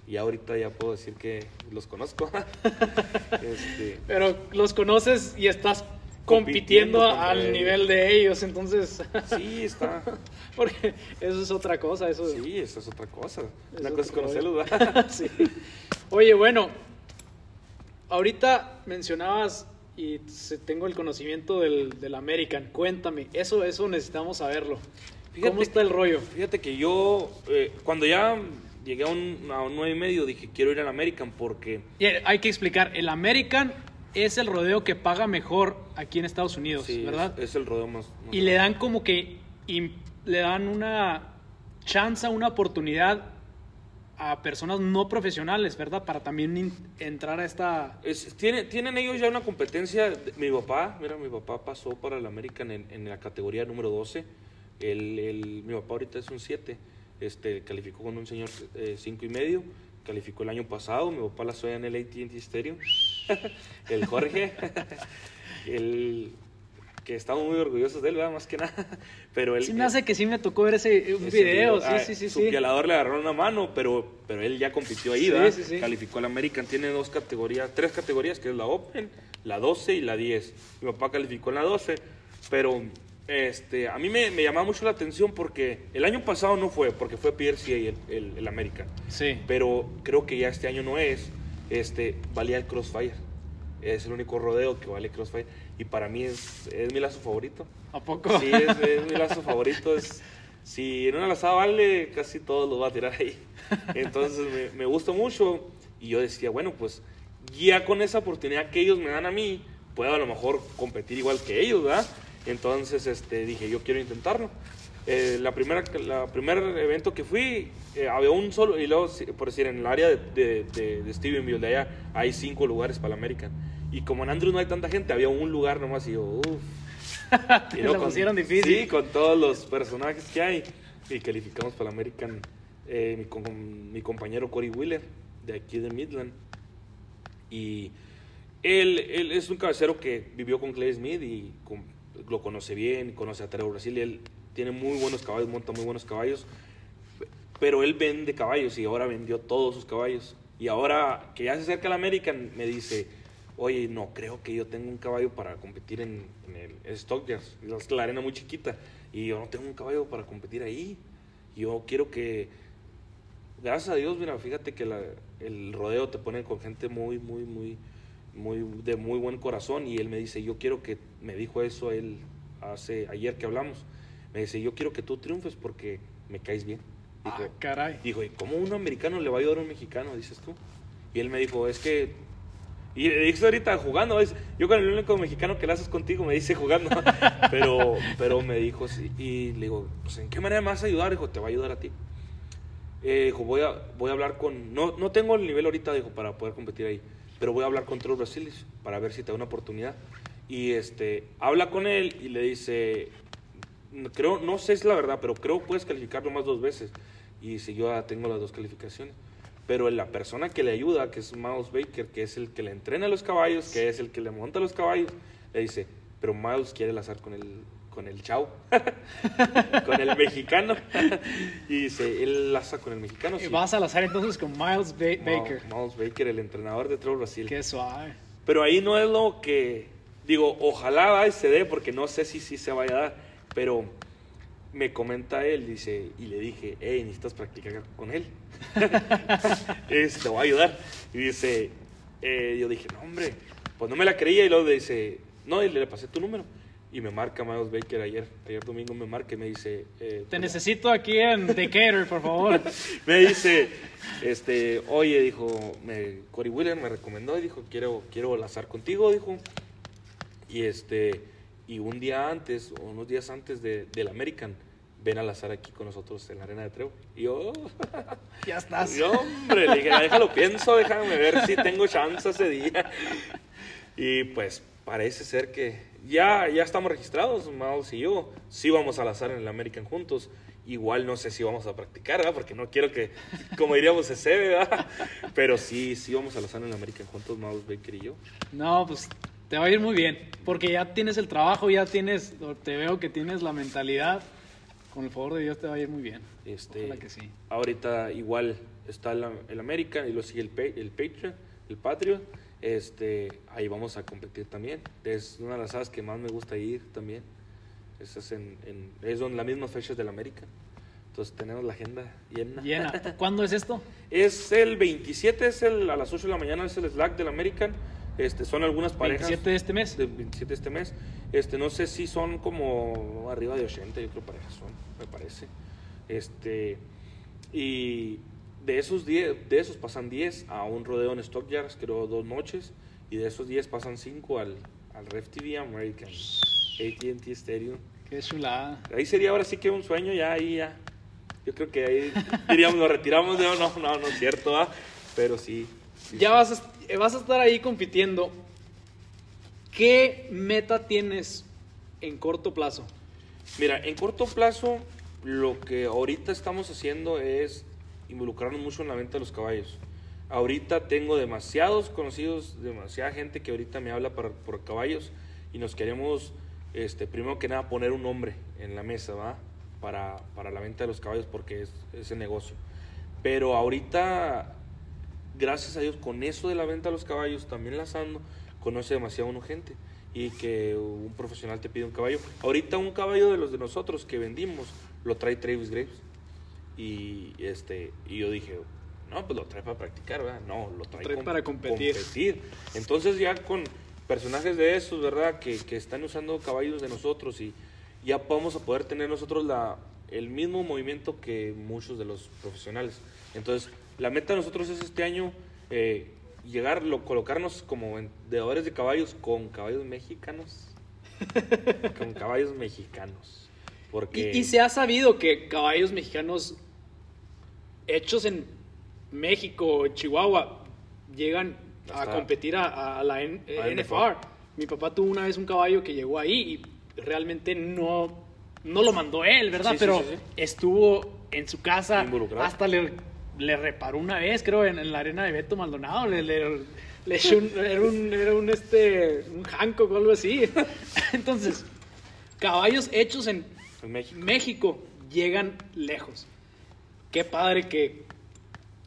Y ahorita ya puedo decir que los conozco. este, Pero los conoces y estás Compitiendo al nivel de ellos, entonces. sí, está. Porque eso es otra cosa, eso. Sí, esa es otra cosa. Es Una cosa es conocerlos. Sí. Oye, bueno, ahorita mencionabas y tengo el conocimiento del, del American. Cuéntame, eso, eso necesitamos saberlo. Fíjate ¿Cómo está el rollo? Fíjate que yo, eh, cuando ya llegué a un, a un 9 y medio, dije, quiero ir al American porque... Y hay que explicar, el American es el rodeo que paga mejor aquí en Estados Unidos, Sí, ¿verdad? Es, es el rodeo más... más y le dan como que le dan una chance, una oportunidad a personas no profesionales, ¿verdad? Para también entrar a esta... Es- tiene- tienen ellos ya una competencia. Mi papá, mira, mi papá pasó para el American en, en la categoría número 12. El, el- mi papá ahorita es un 7. Este, calificó con un señor 5 y medio. Calificó el año pasado. Mi papá la soy en el AT&T Stadium. el Jorge. el, que estamos muy orgullosos de él, ¿verdad? Más que nada. Pero él, Sí me hace que sí me tocó ver ese un ese video, ah, sí, sí, sí, Su sí. le agarró una mano, pero, pero él ya compitió ahí, Sí, ¿verdad? sí, sí. Calificó al American. Tiene dos categorías, tres categorías, que es la Open, la 12 y la 10. Mi papá calificó en la 12, pero este, a mí me, me llamaba mucho la atención porque el año pasado no fue, porque fue PRCA el, el, el American. Sí. Pero creo que ya este año no es. Este, valía el Crossfire. Es el único rodeo que vale Crossfire. Y para mí es, es mi lazo favorito. ¿A poco? Sí, es, es mi lazo favorito. Es, si en una lazada vale, casi todo lo va a tirar ahí. Entonces me, me gustó mucho y yo decía, bueno, pues ya con esa oportunidad que ellos me dan a mí, puedo a lo mejor competir igual que ellos, ¿verdad? Entonces este, dije, yo quiero intentarlo. Eh, la primera la primer evento que fui eh, había un solo y luego por decir en el área de, de, de, Stephenville de allá hay cinco lugares para la American y como en Andrews no hay tanta gente había un lugar nomás y yo uff y lo pusieron difícil. Sí con todos los personajes que hay. Y calificamos para la American eh, mi, con, mi compañero Cory Wheeler de aquí de Midland. Y él, él es un cabecero que vivió con Clay Smith y con, lo conoce bien, conoce a Trevor Brasil él tiene muy buenos caballos, monta muy buenos caballos, pero él vende caballos y ahora vendió todos sus caballos. Y ahora que ya se acerca la American, me dice, oye, no creo que yo tenga un caballo para competir en, en el Stockyards, es la arena muy chiquita, y yo no tengo un caballo para competir ahí. Yo quiero que, gracias a Dios, mira, fíjate que el rodeo te pone con gente muy, muy, muy, muy, de muy buen corazón, y él me dice, yo quiero que, me dijo eso él hace, ayer que hablamos, me dice, yo quiero que tú triunfes porque me caes bien. Dijo, ah, caray. Dijo, ¿y cómo un americano le va a ayudar a un mexicano? Dices tú. Y él me dijo, es que. Y le dije ahorita jugando, yo con el único mexicano que la haces contigo, me dice jugando. pero, pero me dijo, sí, y le digo, pues ¿en qué manera me vas a ayudar? Dijo, te va a ayudar a ti. Eh, dijo, voy a, voy a hablar con. No, no tengo el nivel ahorita, dijo, para poder competir ahí. Pero voy a hablar con Trevor Brasilis para ver si te da una oportunidad. Y este, habla con él y le dice, creo, no sé si es la verdad, pero creo puedes calificarlo más dos veces. Y si yo ya tengo las dos calificaciones. Pero la persona que le ayuda, que es Miles Baker, que es el que le entrena los caballos, que es el que le monta los caballos, le dice, pero Miles quiere lazar con el, con el chau, con el mexicano. y dice, él laza con el mexicano. Sí. Vas a lazar entonces con Miles ba Baker. Miles Baker, el entrenador de Trevor Brasil. Qué suave. Pero ahí no es lo que, digo, ojalá y se dé, porque no sé si sí se vaya a dar pero me comenta él, dice, y le dije, hey, necesitas practicar con él. es, te voy a ayudar. Y dice, eh, yo dije, no, hombre, pues no me la creía. Y luego dice, no, y le, pasé tu número. Y me marca Miles Baker ayer, ayer domingo me marca y me dice... Eh, Te necesito aquí en Decatur, por favor. me dice, este, oye, dijo, me, Cory Wheeler me recomendó y dijo, quiero, quiero lazar contigo, dijo. Y este y un día antes, o unos días antes de, del American, ven a lazar aquí con nosotros en la arena de Trevo. Y yo, ya estás. Yo, hombre, le dije, déjalo pienso, déjame ver si tengo chance ese día. Y pues parece ser que ya, ya estamos registrados, Miles y yo. Sí vamos a lazar en el American juntos. Igual no sé si vamos a practicar, ¿verdad? Porque no quiero que, como diríamos, se cede, ¿verdad? Pero sí, sí vamos a lazar en el American juntos, Miles Baker y yo. No, pues te va a ir muy bien, porque ya tienes el trabajo, ya tienes, te veo que tienes la mentalidad. Con el favor de Dios te va a ir muy bien. Este, que sí. Ahorita igual está el, el American y lo sigue el, el Patriot, el Patriot. Este, ahí vamos a competir también. Es una de las salas que más me gusta ir también. Es, en, en, es donde las mismas fechas del América. Entonces tenemos la agenda llena. Llena. ¿Cuándo es esto? Es el 27, es el, a las 8 de la mañana, es el Slack del American. Este, son algunas parejas. ¿27 de este mes? De 27 de este mes. Este, no sé si son como arriba de 80, yo creo parejas son, me parece. Este, y de esos 10, de esos pasan 10 a un rodeo en Stockyards, creo dos noches, y de esos 10 pasan 5 al, al Ref TV American, AT&T Stadium. Qué chulada. Ahí sería ahora sí que un sueño, ya ahí ya. Yo creo que ahí diríamos, nos retiramos de no, no, no es cierto, ¿ah? pero sí. sí ya vas a eh, vas a estar ahí compitiendo. ¿Qué meta tienes en corto plazo? Mira, en corto plazo lo que ahorita estamos haciendo es involucrarnos mucho en la venta de los caballos. Ahorita tengo demasiados conocidos, demasiada gente que ahorita me habla por, por caballos y nos queremos, este, primero que nada, poner un nombre en la mesa, ¿va? Para, para la venta de los caballos porque es ese negocio. Pero ahorita gracias a Dios, con eso de la venta de los caballos, también lazando, conoce demasiado gente y que un profesional te pide un caballo. Ahorita un caballo de los de nosotros que vendimos lo trae Travis Graves. Y, este, y yo dije, no, pues lo trae para practicar, ¿verdad? No, lo trae, para competir. competir. Entonces ya con personajes de esos, ¿verdad? Que, que, están usando caballos de nosotros y ya vamos a poder tener nosotros la, el mismo movimiento que muchos de los profesionales. Entonces, la meta de nosotros es este año eh, llegar, lo, colocarnos como vendedores de caballos con caballos mexicanos. con caballos mexicanos. Porque... Y, y se ha sabido que caballos mexicanos hechos en México, Chihuahua, llegan a competir a, a la N- A NFR. Mi papá tuvo una vez un caballo que llegó ahí y realmente no, no lo mandó él, ¿verdad? Sí, Pero sí, sí. estuvo en su casa, hasta le, le reparó una vez, creo, en, en la arena de Beto Maldonado. Le, le, le echó un, era un, era un, este, un Hancock o algo así. Entonces, caballos hechos en En México. México llegan lejos. Qué padre que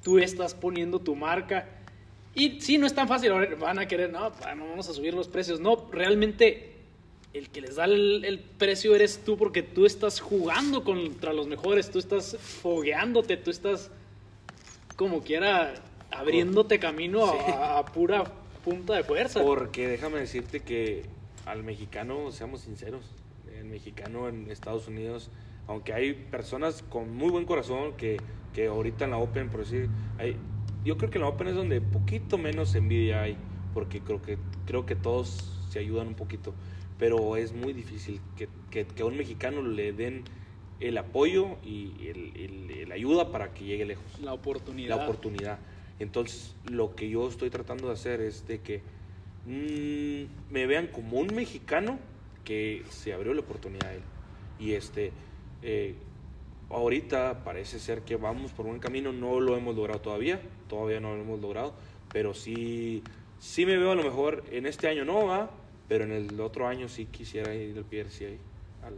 tú estás poniendo tu marca. Y sí, no es tan fácil. Van a querer, no, no vamos a subir los precios. No, realmente el que les da el, el precio eres tú porque tú estás jugando contra los mejores. Tú estás fogueándote, tú estás como quiera abriéndote camino a- Sí. a, a pura punta de fuerza. Porque déjame decirte que al mexicano, seamos sinceros, el mexicano en Estados Unidos, aunque hay personas con muy buen corazón que, que ahorita en la Open, por decir, hay, yo creo que en la Open es donde poquito menos envidia hay, porque creo que, creo que todos se ayudan un poquito, pero es muy difícil que, que, que a un mexicano le den el apoyo y el, el- el ayuda para que llegue lejos la oportunidad. la oportunidad. Entonces, lo que yo estoy tratando de hacer es de que mm, me vean como un mexicano que se abrió la oportunidad a él. Y este, eh, ahorita parece ser que vamos por buen camino, no lo hemos logrado todavía, todavía no lo hemos logrado, pero sí, sí me veo a lo mejor en este año no va, pero en el otro año sí quisiera ir al PRC ahí, al-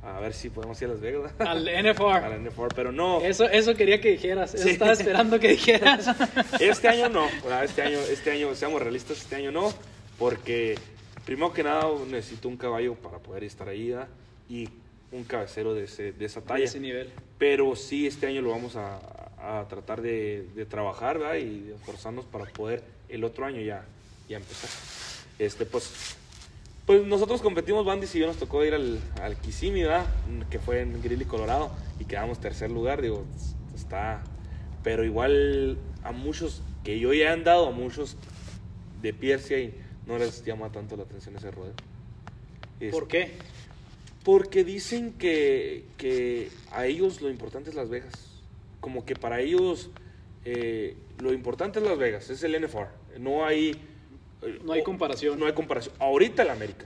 a ver si podemos ir a Las Vegas. Al NFR. a la NFR, pero no. Eso, eso quería que dijeras. Eso Sí. estaba esperando que dijeras. Este año no, este año, este año, seamos realistas, este año no, porque primero que nada necesito un caballo para poder estar ahí y un cabecero de, ese- de esa talla. ese nivel. Pero sí, este año lo vamos a, a tratar de, de trabajar ¿verdad? y de esforzarnos para poder el otro año ya, ya empezar. Este, pues, pues nosotros competimos, Bandis y yo nos tocó ir al, al Kissimmee, ¿verdad? que fue en Greeley, Colorado, y quedamos tercer lugar. Digo, está. Pero igual a muchos que yo ya he andado, a muchos de PRCA, no les llama tanto la atención ese rodeo. Este, ¿Por qué? Porque dicen que, que a ellos lo importante es Las Vegas. Como que para ellos eh, lo importante es Las Vegas, es el NFR. No hay... eh, No hay comparación. No hay comparación. Ahorita el América.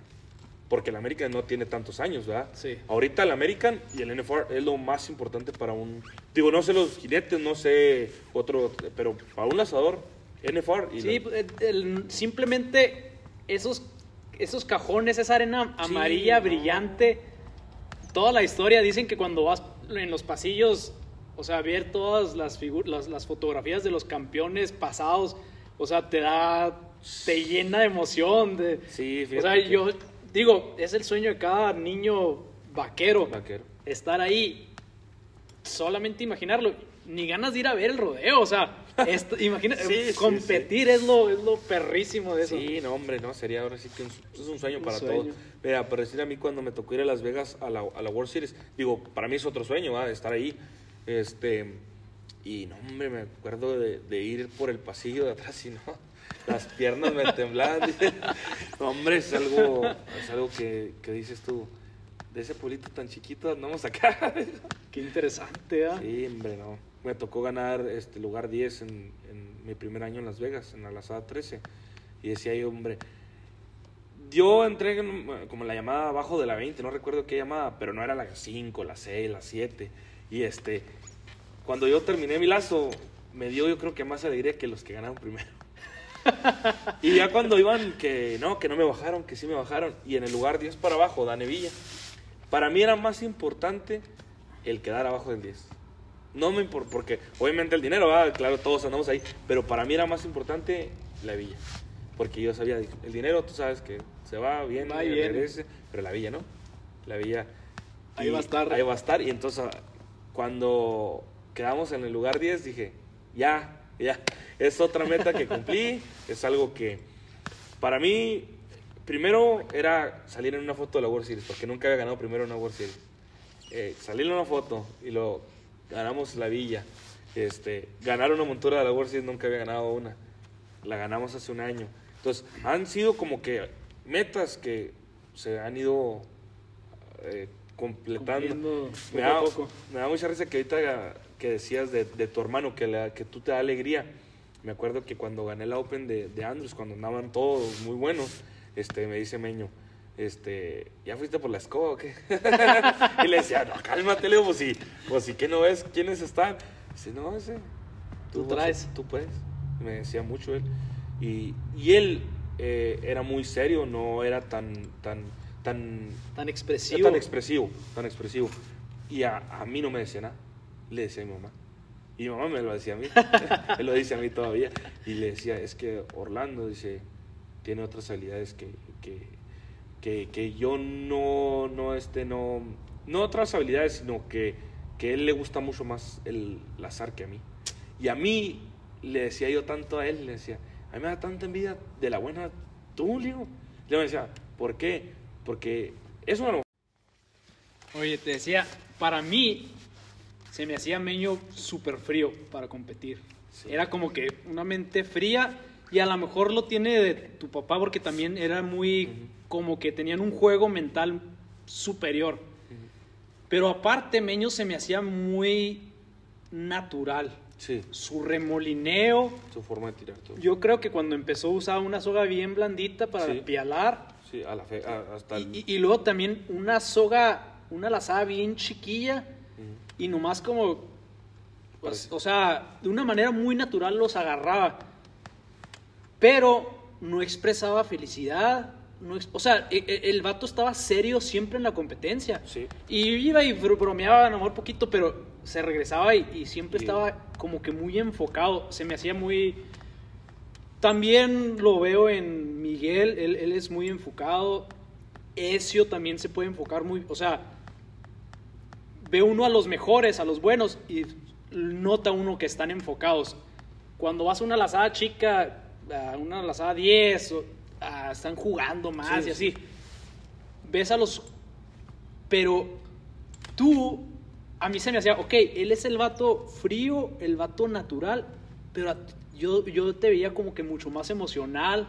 Porque el América no tiene tantos años, ¿verdad? Sí. Ahorita el American y el NFR es lo más importante para un... Digo, no sé los jinetes, no sé otro... Pero para un lanzador, NFR y... Sí, lo- el- el- simplemente esos, esos cajones, esa arena Sí, amarilla, no. Toda la historia, dicen que cuando vas en los pasillos, o sea, ver todas las, las, las fotografías de los campeones pasados, o sea, te da, te llena de emoción. De, Sí, o sea, que- yo digo, es el sueño de cada niño vaquero, Vaquero. estar ahí, solamente imaginarlo, ni ganas de ir a ver el rodeo, o sea, esto- imagina, Sí, sí, competir Es, lo, es lo perrísimo de eso. Sí, no, hombre, no, sería ahora sí que un, es un sueño Un para sueño. todos. Mira, por decir a mí cuando me tocó ir a Las Vegas a la, a la World Series, digo, para mí es otro sueño, ¿va? estar ahí. Este, y no, hombre, me acuerdo de, de ir por el pasillo de atrás y no, las piernas me temblaban. no, hombre, es algo, es algo que, que dices tú, de ese pueblito tan chiquito andamos acá. Qué interesante, ¿ah? Sí, hombre, no. Me tocó ganar este lugar 10 en, en mi primer año en Las Vegas, en la Lazada 13. Y decía yo, hombre, yo entré en- como en la llamada abajo de la 20, no recuerdo qué llamada, pero no era la 5, la 6, la 7. Y este, cuando yo terminé mi lazo, me dio yo creo que más alegría que los que ganaron primero. y ya cuando iban, que no, que no me bajaron, que sí me bajaron, y en el lugar 10 para abajo, Dane Villa. Para mí era más importante el quedar abajo del 10. No me importa, porque obviamente el dinero, ¿verdad? claro, todos andamos ahí, pero para mí era más importante la villa. Porque yo sabía, el dinero tú sabes que se va Va y viene. regrese, pero la villa no. La villa. Ahí va a estar. Ahí va a estar. Y entonces, cuando quedamos en el lugar 10, dije, ya, ya, es otra meta que cumplí, es algo que para mí, primero era salir en una foto de la World Series, porque nunca había ganado primero una World Series. eh, salí en una foto y lo ganamos la villa. Este, ganar una montura de la World Series nunca había ganado una. La ganamos hace un año. Entonces, han sido como que metas que se han ido eh, completando. Me da, poco. me da mucha risa que ahorita que decías de, de tu hermano, que, la, que tú te da alegría. Me acuerdo que cuando gané la Open de, de Andrews, cuando andaban todos muy buenos, este, me dice Meño, este, ¿ya fuiste por la escoba o qué? y le decía, no, cálmate, Leo, pues si, pues si que no ves quiénes están. Dice, no, ese, Tú vas a- traes. tú puedes. Me decía mucho él. Y, y él eh, era muy serio, no era tan, tan, tan Tan expresivo. tan expresivo, tan expresivo. Y a, a mí no me decía nada. Le decía a mi mamá. Y mi mamá me lo decía a mí. Él lo dice a mí todavía. Y le decía, es que Orlando, dice, tiene otras habilidades que, que, que, que yo no, no, este, no, no otras habilidades, sino que, que él le gusta mucho más el, el azar que a mí. Y a mí, le decía yo tanto a él, le decía, a mí me da tanta envidia de la buena tú, le digo. Le decía, ¿por qué? Porque es una Oye, te decía, para mí se me hacía meño súper frío para competir. Sí. Era como que una mente fría y a lo mejor lo tiene de tu papá porque también era muy como que tenían un juego mental superior. Pero aparte, Meño se me hacía muy natural. Sí, Su remolineo, su forma de tirar todo. yo creo que cuando empezó usaba una soga bien blandita para Sí. pialar. Sí, a la fe, a- hasta el... Y, y- y luego también una soga, una lazada bien chiquilla y nomás como, pues, o sea, de una manera muy natural los agarraba. Pero no expresaba felicidad. No o sea, e- e- el, vato estaba serio siempre en la competencia. Sí. Y iba y bro- bromeaba a lo mejor poquito, pero se regresaba y, y siempre Sí. estaba como que muy enfocado. Se me hacía muy... También lo veo en Miguel, él, él es muy enfocado. Ezio también se puede enfocar muy... O sea, ve uno a los mejores, a los buenos, y nota uno que están enfocados. Cuando vas a una lazada chica, a una lazada 10, o- ah, están jugando más Sí, y sí. así. Ves a los... Pero tú, a mí se me hacía, ok, él es el vato frío, el vato natural, pero yo, yo te veía como que mucho más emocional,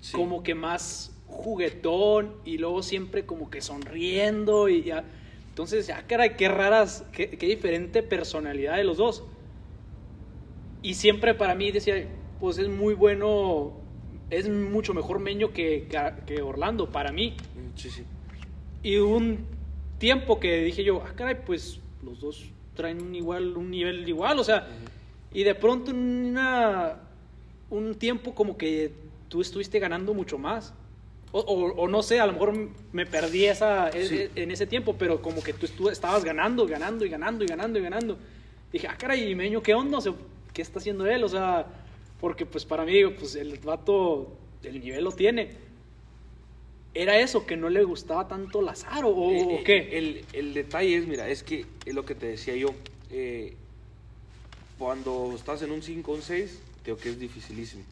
Sí. como que más juguetón y luego siempre como que sonriendo y ya. Entonces, ya, caray, qué raras, qué, qué diferente personalidad de los dos. Y siempre para mí decía, pues es muy bueno, es mucho mejor Meño que, que- que Orlando, para mí. Mm, Sí, sí. Y un tiempo que dije yo, ah, caray, pues los dos traen un, igual, un nivel igual, o sea, y de pronto una, un tiempo como que tú estuviste ganando mucho más. O, o- o no sé, a lo mejor me perdí esa, e- Sí. e- en ese tiempo, pero como que tú estabas ganando, ganando y ganando y ganando y ganando. Dije, ah, caray, ¿y Meño qué onda? O sea, ¿qué está haciendo él? O sea, porque pues para mí, pues el vato, el nivel lo tiene. ¿Era eso, que no le gustaba tanto Lazaro o, Eh, o qué? El, el detalle es, mira, es que es lo que te decía yo. eh, cuando estás en un 5 o un 6, creo que es dificilísimo.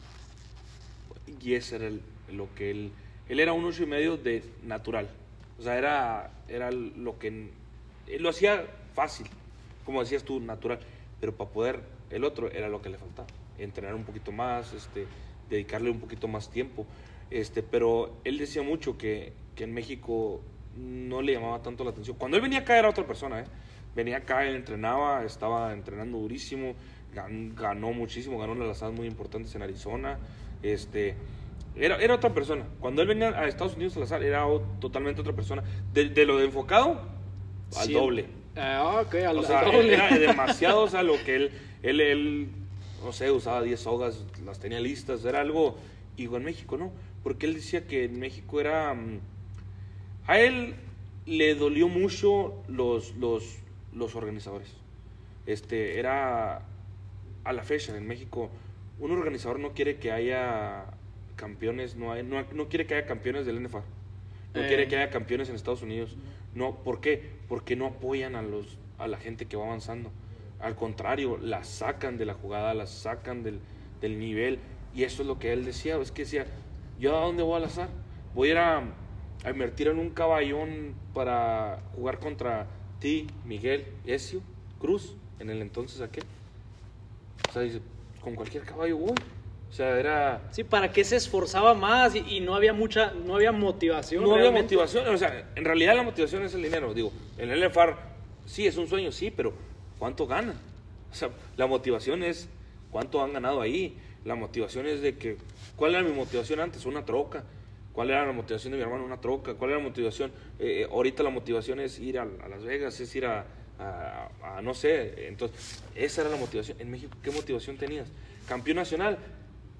Y ese era el- lo que él... Él era un 8 y medio de natural. O sea, era, era lo que... Él lo hacía fácil, como decías tú, natural. Pero para poder, el otro era lo que le faltaba. Entrenar un poquito más, este, dedicarle un poquito más tiempo. Este, pero él decía mucho que, que en México no le llamaba tanto la atención. Cuando él venía acá era otra persona, ¿eh? Venía acá, él entrenaba, estaba entrenando durísimo, gan- ganó muchísimo, ganó unas lazadas muy importantes en Arizona. Este, era, era otra persona. Cuando él venía a Estados Unidos a lazar, era o- totalmente otra persona. De, de lo de enfocado, al Sí. doble. Ah, ok, al, O al sea, doble. era demasiado, o sea, lo que él, él, él, no sé, usaba 10 sogas, las tenía listas, era algo, y en México no, porque él decía que en México era, mm, a él le dolió mucho los, los, los organizadores. Este, era, a la fecha en México, un organizador no quiere que haya campeones, no, hay, no, no quiere que haya campeones del NFA. No Eh. quiere que haya campeones en Estados Unidos. No, ¿por qué? Porque no apoyan a los a la gente que va avanzando. Al contrario, la sacan de la jugada, la sacan del, del nivel. Y eso es lo que él decía. Es que decía, ¿yo a dónde voy al azar? Voy a ir a, a invertir en un caballón para jugar contra ti, Miguel, Ezio, Cruz, en el entonces aquel. O sea, dice, con cualquier caballo voy. O sea, era... Sí, ¿para qué se esforzaba más y, y no había mucha, no había motivación? No había motivación, o sea, en realidad la motivación es el dinero. Digo, el LFAR sí es un sueño, sí, pero ¿cuánto gana? O sea, la motivación es cuánto han ganado ahí. La motivación es de que, ¿cuál era mi motivación antes? Una troca. ¿Cuál era la motivación de mi hermano? Una troca. ¿Cuál era la motivación? Eh, ahorita la motivación es ir a, Las Vegas, es ir a, a- no sé. Entonces, esa era la motivación. En México, ¿qué motivación tenías? Campeón nacional.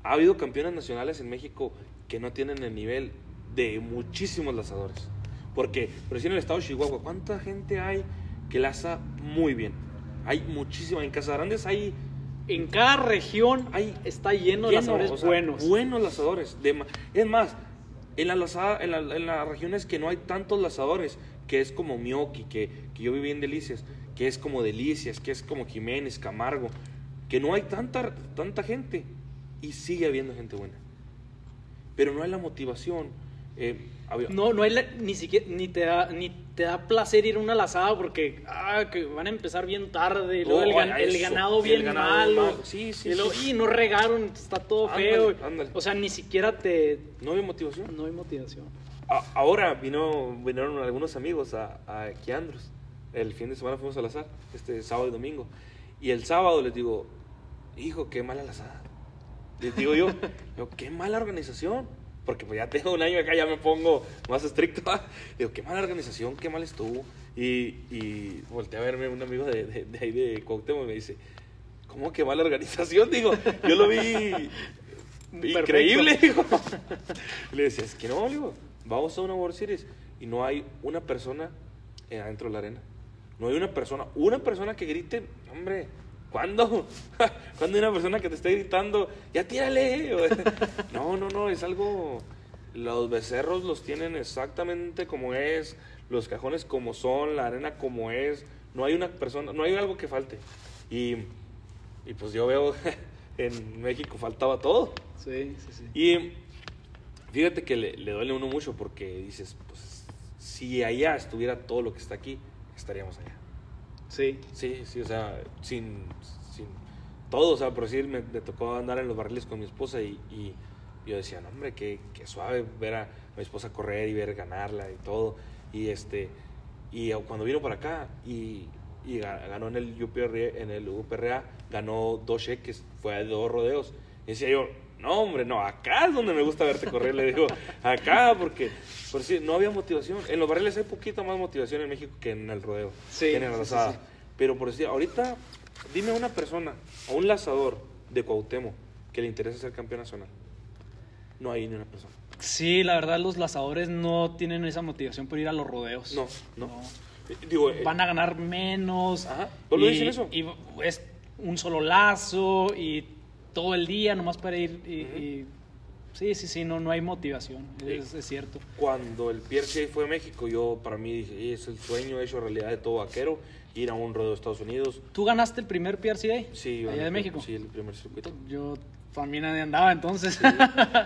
Ha habido campeones nacionales en México que no tienen el nivel de muchísimos lazadores. Porque, sí en el estado de Chihuahua, ¿cuánta gente hay que laza muy bien? Hay muchísima. En Casagrandes hay En cada región Hay está lleno de o sea, buenos. Buenos lazadores. de es más, en, la lazada- en, la- en las regiones que no hay tantos lazadores, que es como Mioki, que, que yo viví en Delicias, que es como Delicias, que es como Jiménez, Camargo, que no hay tanta, tanta gente y sigue habiendo gente buena. Pero no hay la motivación. eh, había- No, no hay la- ni siquiera ni te da ni te da placer ir a una lazada porque ah, que van a empezar bien tarde y luego Oh, el, gan- a el eso, ganado el bien ganado malo. malo. Sí, sí, y luego sí. y no regaron, está todo Ándale, feo. ándale. O sea, ni siquiera te no había motivación. no hay motivación. A- ahora vino, vinieron algunos amigos a, a Quiandros. El fin de semana fuimos al azar, este sábado y domingo. Y el sábado les digo, hijo, qué mala lazada. Les digo yo, yo, qué mala organización. Porque pues ya tengo un año acá, ya me pongo más estricto. Digo, qué mala organización, qué mal estuvo. Y, y volteé a verme un amigo de, de, de ahí de Cuauhtémoc y me dice, ¿cómo que mala organización? Digo, yo lo vi increíble, digo. Le decía, es que no, digo, vamos a una World Series y no hay una persona eh, adentro de la arena. No hay una persona, una persona que grite, hombre, ¿cuándo? ¿Cuándo hay una persona que te esté gritando, ya tírale? No, no, no, es algo, los becerros los tienen exactamente como es, los cajones como son, la arena como es, no hay una persona, no hay algo que falte. Y, y pues yo veo, en México faltaba todo. Sí, sí, sí. Y fíjate que le, le duele a uno mucho porque dices, pues si allá estuviera todo lo que está aquí, estaríamos allá. Sí. Sí, sí, o sea, sin, sin todo, o sea, por decir, me, tocó andar en los barriles con mi esposa y, y yo decía, no, hombre, qué, qué suave ver a mi esposa correr y ver ganarla y todo. Y este, y cuando vino para acá y, y ga- ganó en el, UPR, en el UPRA, ganó dos cheques, fue a dos rodeos. Y decía yo, no, hombre, no, acá es donde me gusta verte correr, le digo, acá, porque, por decir, no había motivación. En los barriles hay poquita más motivación en México que en el rodeo, Sí, que en el sí. Pero por decir, ahorita, dime a una persona, a un lazador de Cuauhtémoc que le interesa ser campeón nacional. No hay ni una persona. Sí, la verdad los lazadores no tienen esa motivación por ir a los rodeos. No, no. Eh, Digo, eh, Van a ganar menos. Ajá, ¿solo y- dicen eso? Y es un solo lazo y todo el día nomás para ir. Y, sí, sí, sí, no, no hay motivación. Es, es cierto. cuando el PRCA fue a México, yo para mí dije, "Y es el sueño hecho realidad de todo vaquero, ir a un rodeo de Estados Unidos. ¿Tú ganaste el primer PRCA? Sí, yo Allá gané- de México. Sí, el primer circuito. Yo también andaba entonces.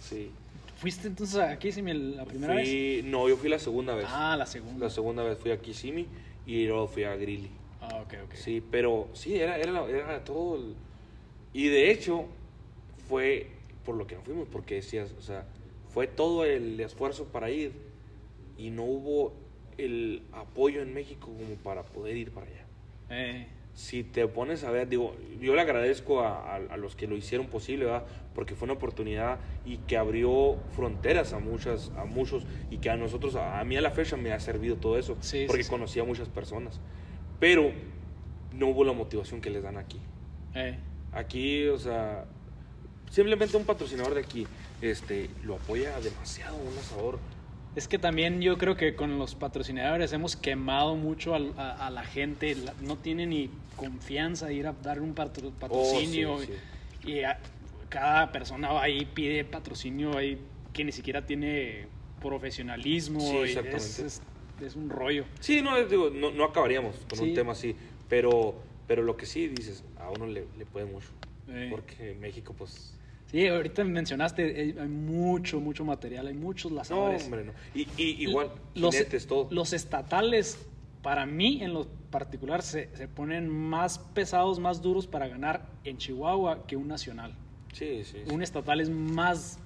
Sí. ¿Fuiste entonces a Kissimmee la primera vez? Fui, no, yo fui la segunda vez. Ah, la segunda. La segunda vez fui a Kissimmee y luego fui a Greeley. Ah, ok, ok. Sí, pero sí, era, era, era todo. el- Y de hecho, fue por lo que nos fuimos, porque decías, o sea, fue todo el esfuerzo para ir y no hubo el apoyo en México como para poder ir para allá. Eh, Si te pones a ver, digo, yo le agradezco a, a- a los que lo hicieron posible, ¿verdad? Porque fue una oportunidad y que abrió fronteras a muchas, a muchos y que a nosotros, a, a mí a la fecha me ha servido todo eso, Sí, porque sí, sí. conocí a muchas personas. Pero no hubo la motivación que les dan aquí. eh. Aquí, o sea, simplemente un patrocinador de aquí, este, lo apoya demasiado un asador. Es que también yo creo que con los patrocinadores hemos quemado mucho al- a, a la gente. La- no tiene ni confianza de ir a dar un patro- patrocinio. Oh, sí, Y a- cada persona va ahí pide patrocinio ahí que ni siquiera tiene profesionalismo. Sí, y exactamente. Es, es- es un rollo. Sí, no, digo, no, no acabaríamos con Sí. un tema así, pero, pero lo que sí dices, a uno le, le puede mucho. Eh. Porque México, pues. Sí, ahorita mencionaste, hay hay mucho, mucho material, hay muchos No, lazadores. hombre, no. Y, y igual, los, jinetes, todo. los estatales para mí en lo particular se, se ponen más pesados, más duros para ganar en Chihuahua que un nacional. Sí, sí. sí. Un estatal es más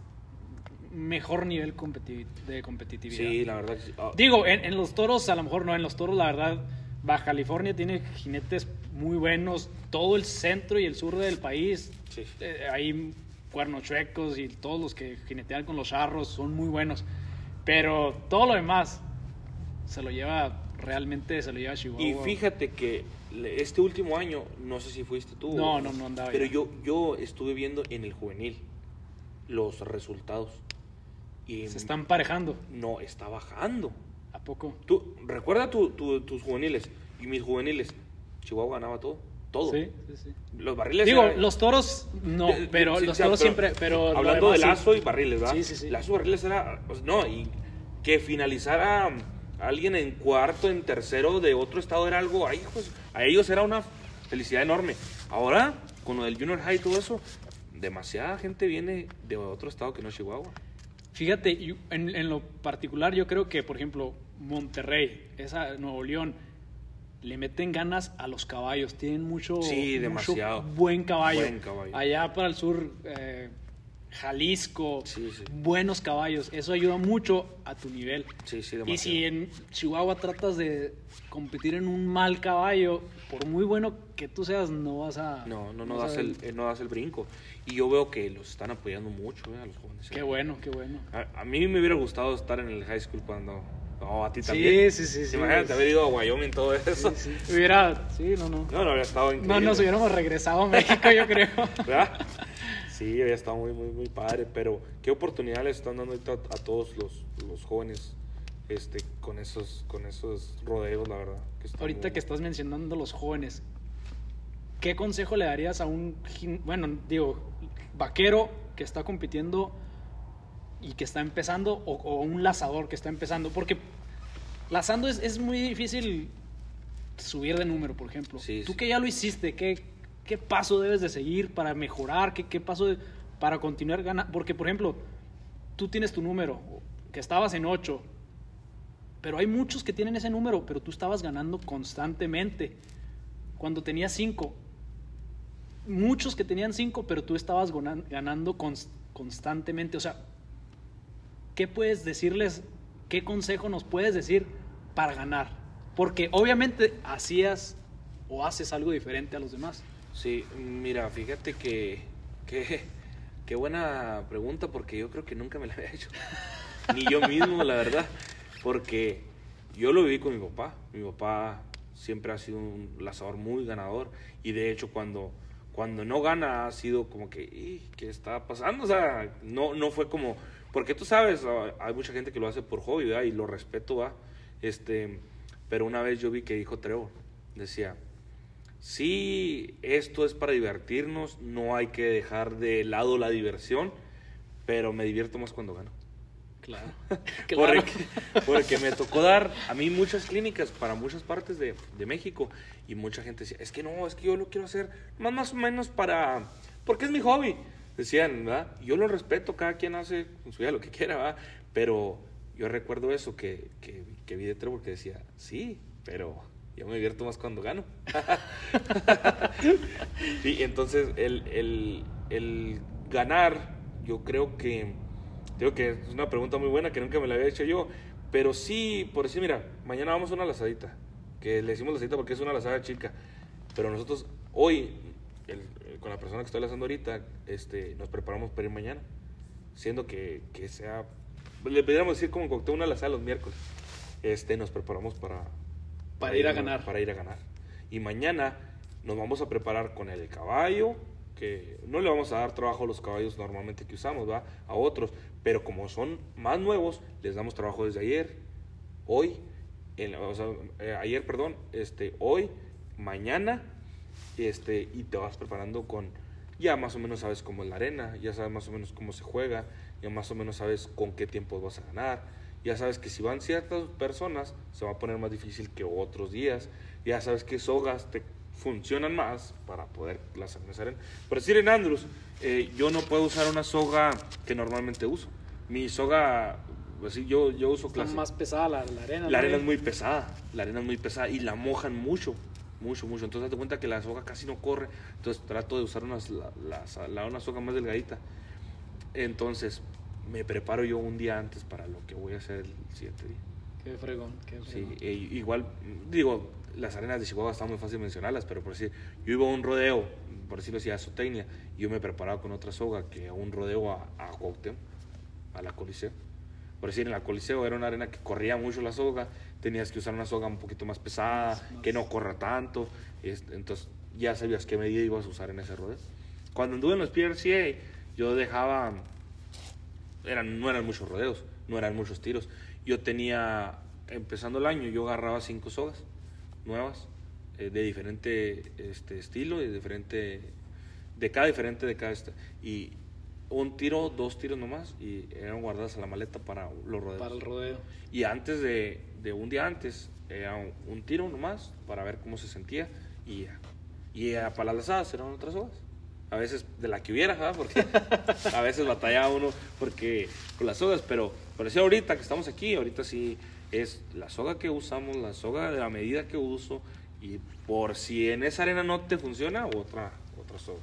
mejor nivel competi- de competitividad. Sí, la verdad. sí. Ah, Digo, en, en los toros, a lo mejor no, en los toros, la verdad, Baja California tiene jinetes muy buenos. Todo el centro y el sur del país, Sí. eh, hay cuernos chuecos y todos los que jinetean con los charros son muy buenos. Pero todo lo demás se lo lleva, realmente se lo lleva Chihuahua. Y fíjate que este último año, no sé si fuiste tú. No, no, no andaba Pero yo. yo, yo estuve viendo en el juvenil los resultados. Y Se están parejando. no, está bajando. ¿A poco? Tú, recuerda tu- tu- tus juveniles y mis juveniles. Chihuahua ganaba todo. Todo. Sí, sí, sí. Los barriles. Digo, los toros no, pero sí, los toros siempre. Pero hablando de sí. lazo y barriles, ¿verdad? Sí, sí, sí. Lazo y barriles era. pues, no, y que finalizara alguien en cuarto, en tercero de otro estado era algo. Ay, hijos, a ellos era una felicidad enorme. Ahora, con lo del Junior High y todo eso, demasiada gente viene de otro estado que no es Chihuahua. Fíjate, en, en lo particular yo creo que, por ejemplo, Monterrey, esa Nuevo León, le meten ganas a los caballos. Tienen mucho, Sí, mucho demasiado. buen caballo. Buen caballo. Allá para el sur, eh, Jalisco, Sí, sí. buenos caballos. Eso ayuda mucho a tu nivel. Sí, sí, Y si en Chihuahua tratas de competir en un mal caballo, por muy bueno que tú seas, no vas a... No, no, no, das el, eh, no das el brinco. Y yo veo que los están apoyando mucho eh, a los jóvenes. Qué bueno, qué bueno. A, a mí me hubiera gustado estar en el high school cuando. No, a ti Sí, también. sí, sí, sí. Imagínate haber ido a Wyoming todo eso. Sí, sí. Hubiera... Sí, no, no. No, no, habría estado increíble. No nos hubiéramos regresado a México, yo creo. ¿Verdad? Sí, había estado muy, muy, muy padre. Pero, ¿qué oportunidad les están dando ahorita a todos los, los jóvenes este, con, esos, con esos rodeos, la verdad? que Ahorita muy- que estás mencionando los jóvenes, ¿qué consejo le darías a un, bueno, digo, vaquero que está compitiendo y que está empezando o, o un lazador que está empezando? Porque lazando es, es muy difícil subir de número, por ejemplo. Sí, Tú sí. que ya lo hiciste, ¿qué, qué paso debes de seguir para mejorar? ¿Qué, qué paso de- para continuar ganando? Porque, por ejemplo, tú tienes tu número, que estabas en 8, pero hay muchos que tienen ese número, pero tú estabas ganando constantemente. Cuando tenías 5, muchos que tenían 5, pero tú estabas ganando cons- constantemente. O sea, ¿qué puedes decirles? ¿Qué consejo nos puedes decir para ganar? Porque obviamente hacías o haces algo diferente a los demás. Sí, mira, fíjate que, que qué buena pregunta porque yo creo que nunca me la había hecho. Ni yo mismo, la verdad. Porque yo lo viví con mi papá. Mi papá siempre ha sido un lazador muy ganador. Y de hecho, cuando, cuando no gana, ha sido como que, "Ih, ¿qué está pasando? O sea, no, no fue como. Porque tú sabes, ah, hay mucha gente que lo hace por hobby, ¿verdad? Y lo respeto, ¿va? Este, pero una vez yo vi que dijo Trevor, decía, sí, esto es para divertirnos, no hay que dejar de lado la diversión, pero me divierto más cuando gano. Claro. Porque, porque me tocó dar a mí muchas clínicas para muchas partes de, de México y mucha gente decía, es que no, es que yo lo quiero hacer más, más o menos para, porque es mi hobby. Decían, ¿verdad? Yo lo respeto, cada quien hace con su vida lo que quiera, ¿verdad? Pero yo recuerdo eso que, que, que vi de Trevor que decía, sí, pero yo me divierto más cuando gano. sí, entonces el, el, el ganar, yo creo que, creo que es una pregunta muy buena que nunca me la había hecho yo, pero sí, por decir, mira, mañana vamos a una lazadita, que le decimos lazadita porque es una lazada chica, pero nosotros hoy, el- con la persona que estoy lazando ahorita, este, nos preparamos para ir mañana, siendo que, que sea, le podríamos decir como cóctel una lazada los miércoles, este, nos preparamos para, Para ir a ganar. Para ir a ganar. Y mañana nos vamos a preparar con el caballo, que no le vamos a dar trabajo a los caballos normalmente que usamos, ¿va? A otros, pero como son más nuevos, les damos trabajo desde ayer, hoy, en- o sea, eh, ayer, perdón, este, hoy, mañana, este, y te vas preparando con, ya más o menos sabes cómo es la arena, ya sabes más o menos cómo se juega, ya más o menos sabes con qué tiempo vas a ganar, ya sabes que si van ciertas personas se va a poner más difícil que otros días, ya sabes que sogas te funcionan más para poder las arena. Por decir en Andrews, eh, yo no puedo usar una soga que normalmente uso. Mi soga Así yo, yo uso Está clásico. más pesada la, la arena. La ¿no? arena es muy pesada, la arena es muy pesada y la mojan mucho, mucho, mucho. Entonces, date cuenta que la soga casi no corre. Entonces, trato de usar unas, la, la- una soga más delgadita. Entonces, me preparo yo un día antes para lo que voy a hacer el siguiente día. Qué fregón, qué Sí, fregón. e- igual, digo, las arenas de Chihuahua están muy fácil mencionarlas, pero por decir, yo iba a un rodeo, por decirlo así, a Zootecnia, y yo me preparaba con otra soga que a un rodeo a, a a la Coliseo. Por decir, en la Coliseo era una arena que corría mucho la soga, tenías que usar una soga un poquito más pesada, Más- que no corra tanto, es- entonces ya sabías qué medida ibas a usar en ese rodeo. Cuando anduve en los PRCA, yo dejaba eran, no eran muchos rodeos, no eran muchos tiros. Yo tenía, empezando el año, yo agarraba cinco sogas nuevas, eh, de diferente este, estilo y diferente, de cada diferente de cada. Y un tiro, dos tiros nomás, y eran guardadas en la maleta para los rodeos. Para el rodeo. Y antes de, de un día antes, era un, un tiro nomás para ver cómo se sentía y. Y a para las asadas eran otras sogas. A veces de la que hubiera, ¿verdad? Porque a veces batallaba uno porque con las sogas, pero eso ahorita que estamos aquí, ahorita sí es la soga que usamos, la soga de la medida que uso y por si en esa arena no te funciona, otra, otra soga.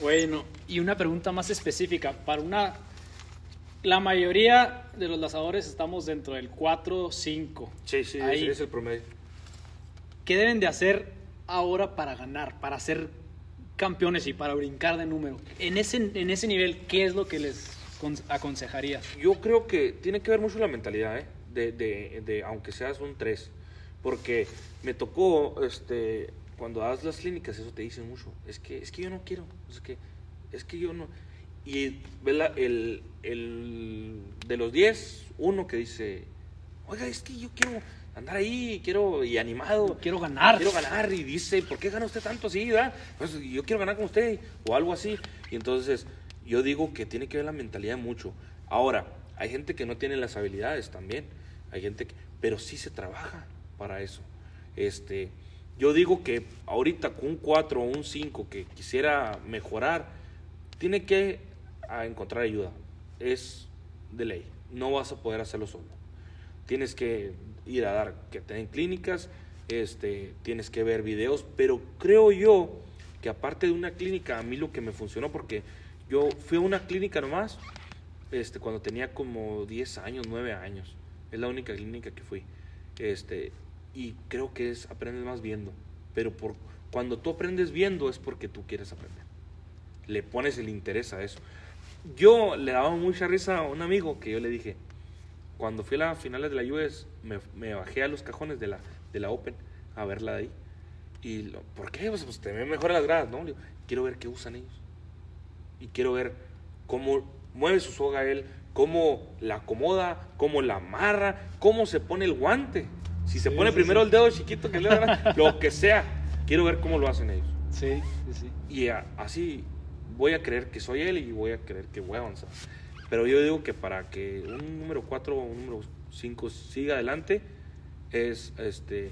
Bueno, y una pregunta más específica. Para una. La mayoría de los lanzadores estamos dentro del 4-5. Sí, sí, ese es el promedio. ¿Qué deben de hacer ahora para ganar, para ser campeones y para brincar de número? En ese, en ese nivel, ¿qué es lo que les con- aconsejarías? Yo creo que tiene que ver mucho la mentalidad, ¿eh? De, de, de aunque seas un 3. Porque me tocó, este, cuando das las clínicas, eso te dicen mucho. Es que, es que yo no quiero. Es que, es que yo no. Y ve la- el, el de los 10, uno que dice, oiga, es que yo quiero andar ahí, quiero, y animado. Quiero ganar. Quiero ganar. Y dice, ¿por qué gana usted tanto así? Pues yo quiero ganar con usted, o algo así. Y entonces, yo digo que tiene que ver la mentalidad mucho. Ahora, hay gente que no tiene las habilidades también. Hay gente que, pero sí se trabaja para eso. Este, yo digo que ahorita con un 4 o un 5 que quisiera mejorar, tiene que a encontrar ayuda. Es de ley. No vas a poder hacerlo solo. Tienes que ir a dar que te den clínicas, este, tienes que ver videos, pero creo yo que aparte de una clínica, a mí lo que me funcionó, porque yo fui a una clínica nomás, este, cuando tenía como 10 años, 9 años. Es la única clínica que fui. Este, y creo que es aprendes más viendo. Pero por, cuando tú aprendes viendo es porque tú quieres aprender. Le pones el interés a eso. Yo le daba mucha risa a un amigo que yo le dije, cuando fui a las finales de la US, me, me bajé a los cajones de la, de la Open a verla de ahí. Y, lo, ¿por qué? Pues, pues te ven mejor las gradas, ¿no? Digo, quiero ver qué usan ellos. Y quiero ver cómo mueve su soga él, cómo la acomoda, cómo la amarra, cómo se pone el guante. Si se Sí, pone sí, primero el dedo chiquito que le da, lo que sea. Quiero ver cómo lo hacen ellos. Sí, sí, sí. Y a- así voy a creer que soy él y voy a creer que voy a avanzar. Pero yo digo que para que un número 4 o un número 5 siga adelante, es este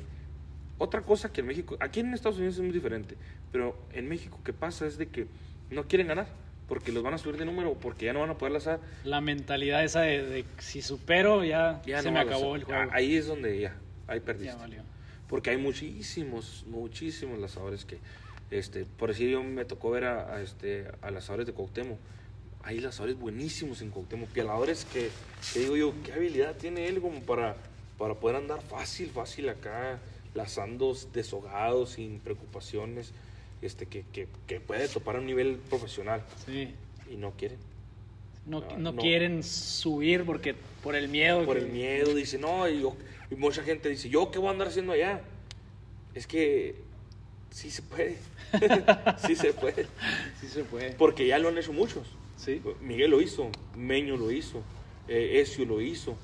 otra cosa que en México, aquí en Estados Unidos es muy diferente, pero en México que pasa es de que no quieren ganar, porque los van a subir de número, porque ya no van a poder lanzar. La mentalidad esa de, de si supero ya, Ya se no me acabó el juego. Ah, Ahí es donde ya, ahí perdiste. ya valió. Porque hay muchísimos, muchísimos lanzadores que, este, por decir, yo me tocó ver a, a, este, a lanzadores de Cuauhtémoc. Hay lanzadores buenísimos en Cuauhtémoc, pialadores que, que digo yo, ¿qué habilidad tiene él como para, para poder andar fácil, fácil acá, lazando deshogados, sin preocupaciones, este, que, que, que puede topar a un nivel profesional Sí. y no quiere? No, Ah, no no. quieren subir porque por el miedo. por que- el miedo, dice, no, yo- y mucha gente dice, ¿yo qué voy a andar haciendo allá? Es que sí se puede, sí se puede, Sí se puede. porque ya lo han hecho muchos. Sí. Miguel lo hizo, Meño lo hizo, eh, Ezio lo hizo,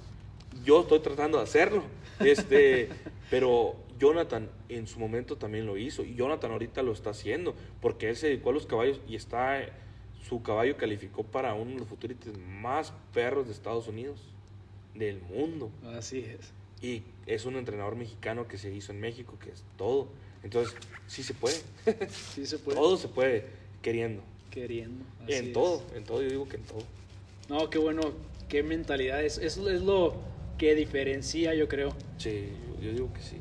yo estoy tratando de hacerlo, este, pero Jonathan en su momento también lo hizo, y Jonathan ahorita lo está haciendo, porque él se dedicó a los caballos y está, su caballo calificó para uno de los futuritos más perros de Estados Unidos, del mundo. Así es. Y es un entrenador mexicano que se hizo en México, que es todo. Entonces, sí se puede. Sí se puede. todo se puede queriendo. Queriendo. así En es. todo, en todo, yo digo que en todo. No, qué bueno, qué mentalidad. Es, eso es lo que diferencia, yo creo. Sí, yo digo que sí.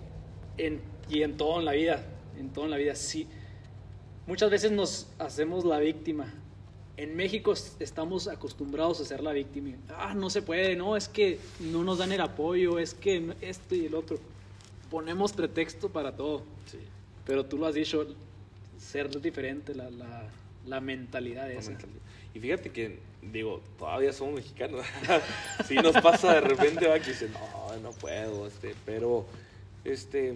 En, y en todo en la vida. En todo en la vida, sí. Muchas veces nos hacemos la víctima. En México es- estamos acostumbrados a ser la víctima. Ah, no se puede, no, es que no nos dan el apoyo, es que esto y el otro. Ponemos pretexto para todo. Sí. Pero tú lo has dicho, ser diferente, la, la, la mentalidad la esa. mentalidad. Y fíjate que, digo, todavía somos mexicanos. sí nos pasa de repente, va, que dice, no, no puedo, este, pero, este,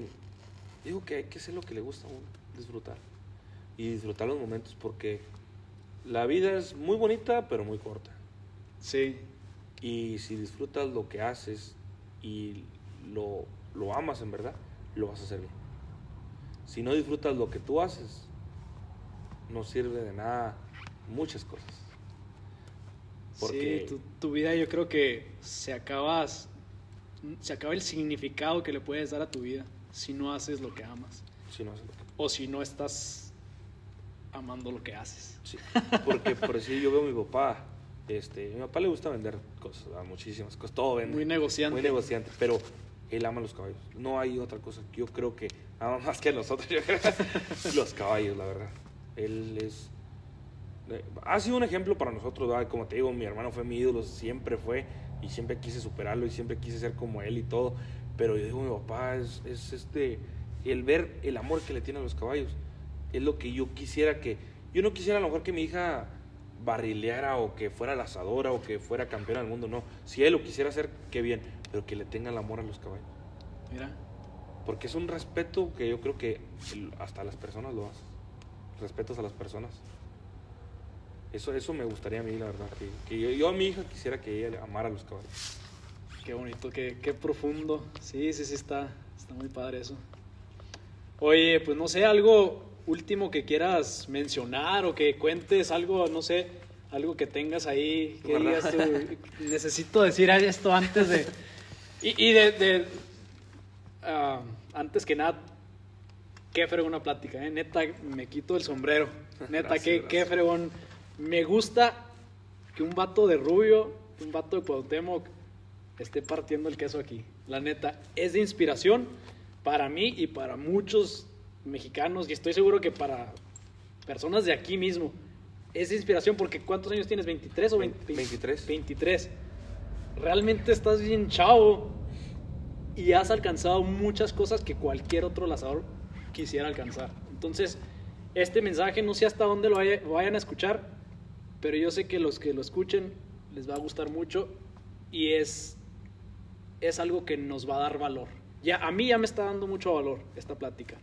digo que hay que hacer lo que le gusta a uno, disfrutar. Y disfrutar los momentos porque la vida es muy bonita, pero muy corta. Sí, Y si disfrutas lo que haces y lo, lo amas en verdad, lo vas a hacer bien. Si no disfrutas lo que tú haces, no sirve de nada muchas cosas. Porque Sí, tu, tu vida yo creo que se acabas, se acaba el significado que le puedes dar a tu vida si no haces lo que amas si no haces lo que- o si no estás amando lo que haces. sí. Porque por decir, yo veo a mi papá, este, a mi papá le gusta vender cosas, a muchísimas cosas, todo vende. Muy negociante. Muy negociante, pero él ama los caballos. No hay otra cosa. Yo creo que ama más que a nosotros, yo creo. los caballos, la verdad. Él es. eh, Ha sido un ejemplo para nosotros, ¿verdad? como te digo, mi hermano fue mi ídolo, siempre fue, y siempre quise superarlo, y siempre quise ser como él y todo. Pero yo digo, mi papá es, es este. El ver el amor que le tiene a los caballos es lo que yo quisiera que. Yo no quisiera a lo mejor que mi hija barrileara o que fuera lazadora o que fuera campeona del mundo, no. Si él lo quisiera hacer, qué bien, pero que le tenga el amor a los caballos. Mira, Porque es un respeto que yo creo que hasta las personas lo hacen. Respetos a las personas. Eso, eso me gustaría a mí, la verdad. Que, que yo, yo a mi hija quisiera que ella amara a los caballos. qué bonito, qué, qué profundo. Sí, sí, sí, está, está muy padre eso. Oye, pues no sé, algo último que quieras mencionar o que cuentes, algo, no sé, algo que tengas ahí, que digas tú, necesito decir esto antes de... Y, y de... de, ah, antes que nada, qué fregón una plática, ¿eh? Neta, me quito el sombrero. Neta, Gracias, qué, gracias. qué fregón. Me gusta que un vato de Rubio, un vato de Cuauhtémoc, esté partiendo el queso aquí. La neta, es de inspiración para mí y para muchos mexicanos, y estoy seguro que para personas de aquí mismo. Es inspiración porque ¿cuántos años tienes? ¿23 o 20? 23. 23. Realmente estás bien chavo y has alcanzado muchas cosas que cualquier otro lanzador quisiera alcanzar. Entonces, este mensaje no sé hasta dónde lo vaya- vayan a escuchar, pero yo sé que los que lo escuchen les va a gustar mucho y es, es algo que nos va a dar valor. Ya, a mí ya me está dando mucho valor esta plática.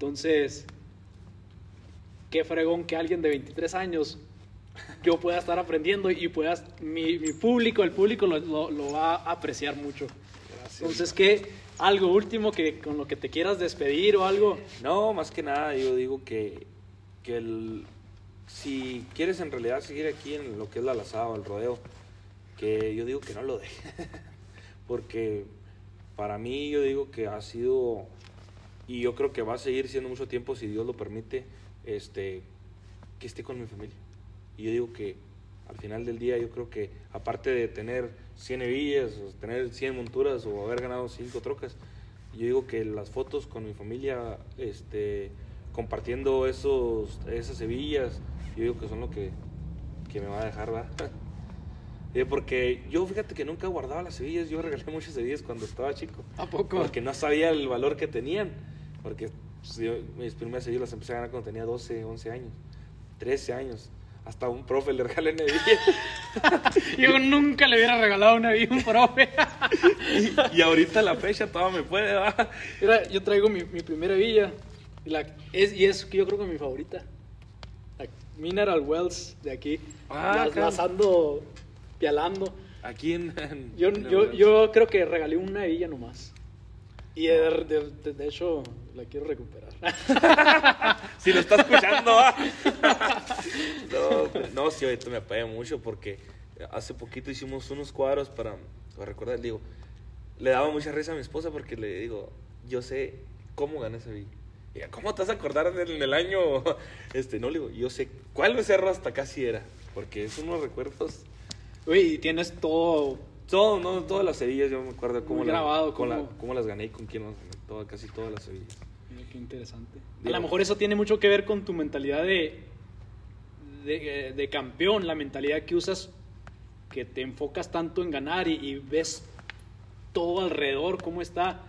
Entonces, qué fregón que alguien de 23 años yo pueda estar aprendiendo y puedas, mi, mi público, el público lo, lo- lo va a apreciar mucho. Gracias. Entonces, ¿qué? ¿Algo último que con lo que te quieras despedir o algo? No, más que nada, yo digo que, que el- si quieres en realidad seguir aquí en lo que es la lazada o el rodeo, que yo digo que no lo dejes. Porque para mí yo digo que ha sido, y yo creo que va a seguir siendo mucho tiempo, si Dios lo permite, este, que esté con mi familia. Y yo digo que al final del día yo creo que aparte de tener 100 hebillas, o tener 100 monturas o haber ganado 5 trocas, yo digo que las fotos con mi familia, este, compartiendo esos, esas hebillas, yo digo que son lo que, que me va a dejar, ¿verdad? Eh, porque yo fíjate que nunca guardaba las hebillas, yo regalé muchas hebillas cuando estaba chico. ¿A poco? Porque no sabía el valor que tenían. Porque pues, yo, mis primeras hebillas las empecé a ganar cuando tenía 12, 11 años, 13 años. Hasta un profe le regalé una. Yo nunca le hubiera regalado una a un profe. y, y ahorita la fecha todo me puede. Mira, yo traigo mi, mi primera villa y, la, es, y es que yo creo que mi favorita. La Mineral Wells de aquí. Ah, las, acá. las ando pialando. Aquí en... en- Yo, yo, yo creo que regalé una villa nomás. Y de, de- de- de hecho la quiero recuperar. Si lo está escuchando, no, pero- no, sí, ahorita me apoya mucho porque hace poquito hicimos unos cuadros para, para recordar. Digo, le daba mucha risa a mi esposa porque le digo, yo sé cómo gané ese. Y ¿cómo te vas a acordar en el año? Este, no, le digo, yo sé cuál becerro hasta casi era. Porque es unos recuerdos Oye, y tienes todo. Todo, no, todas las Sevillas, yo me acuerdo cómo, la- grabado, cómo, la- cómo- las gané y con quién las gané. Casi todas las Sevillas. Mira qué interesante. A lo mejor eso tiene mucho que ver con tu mentalidad de, de, de campeón, la mentalidad que usas, que te enfocas tanto en ganar y, y ves todo alrededor, cómo está,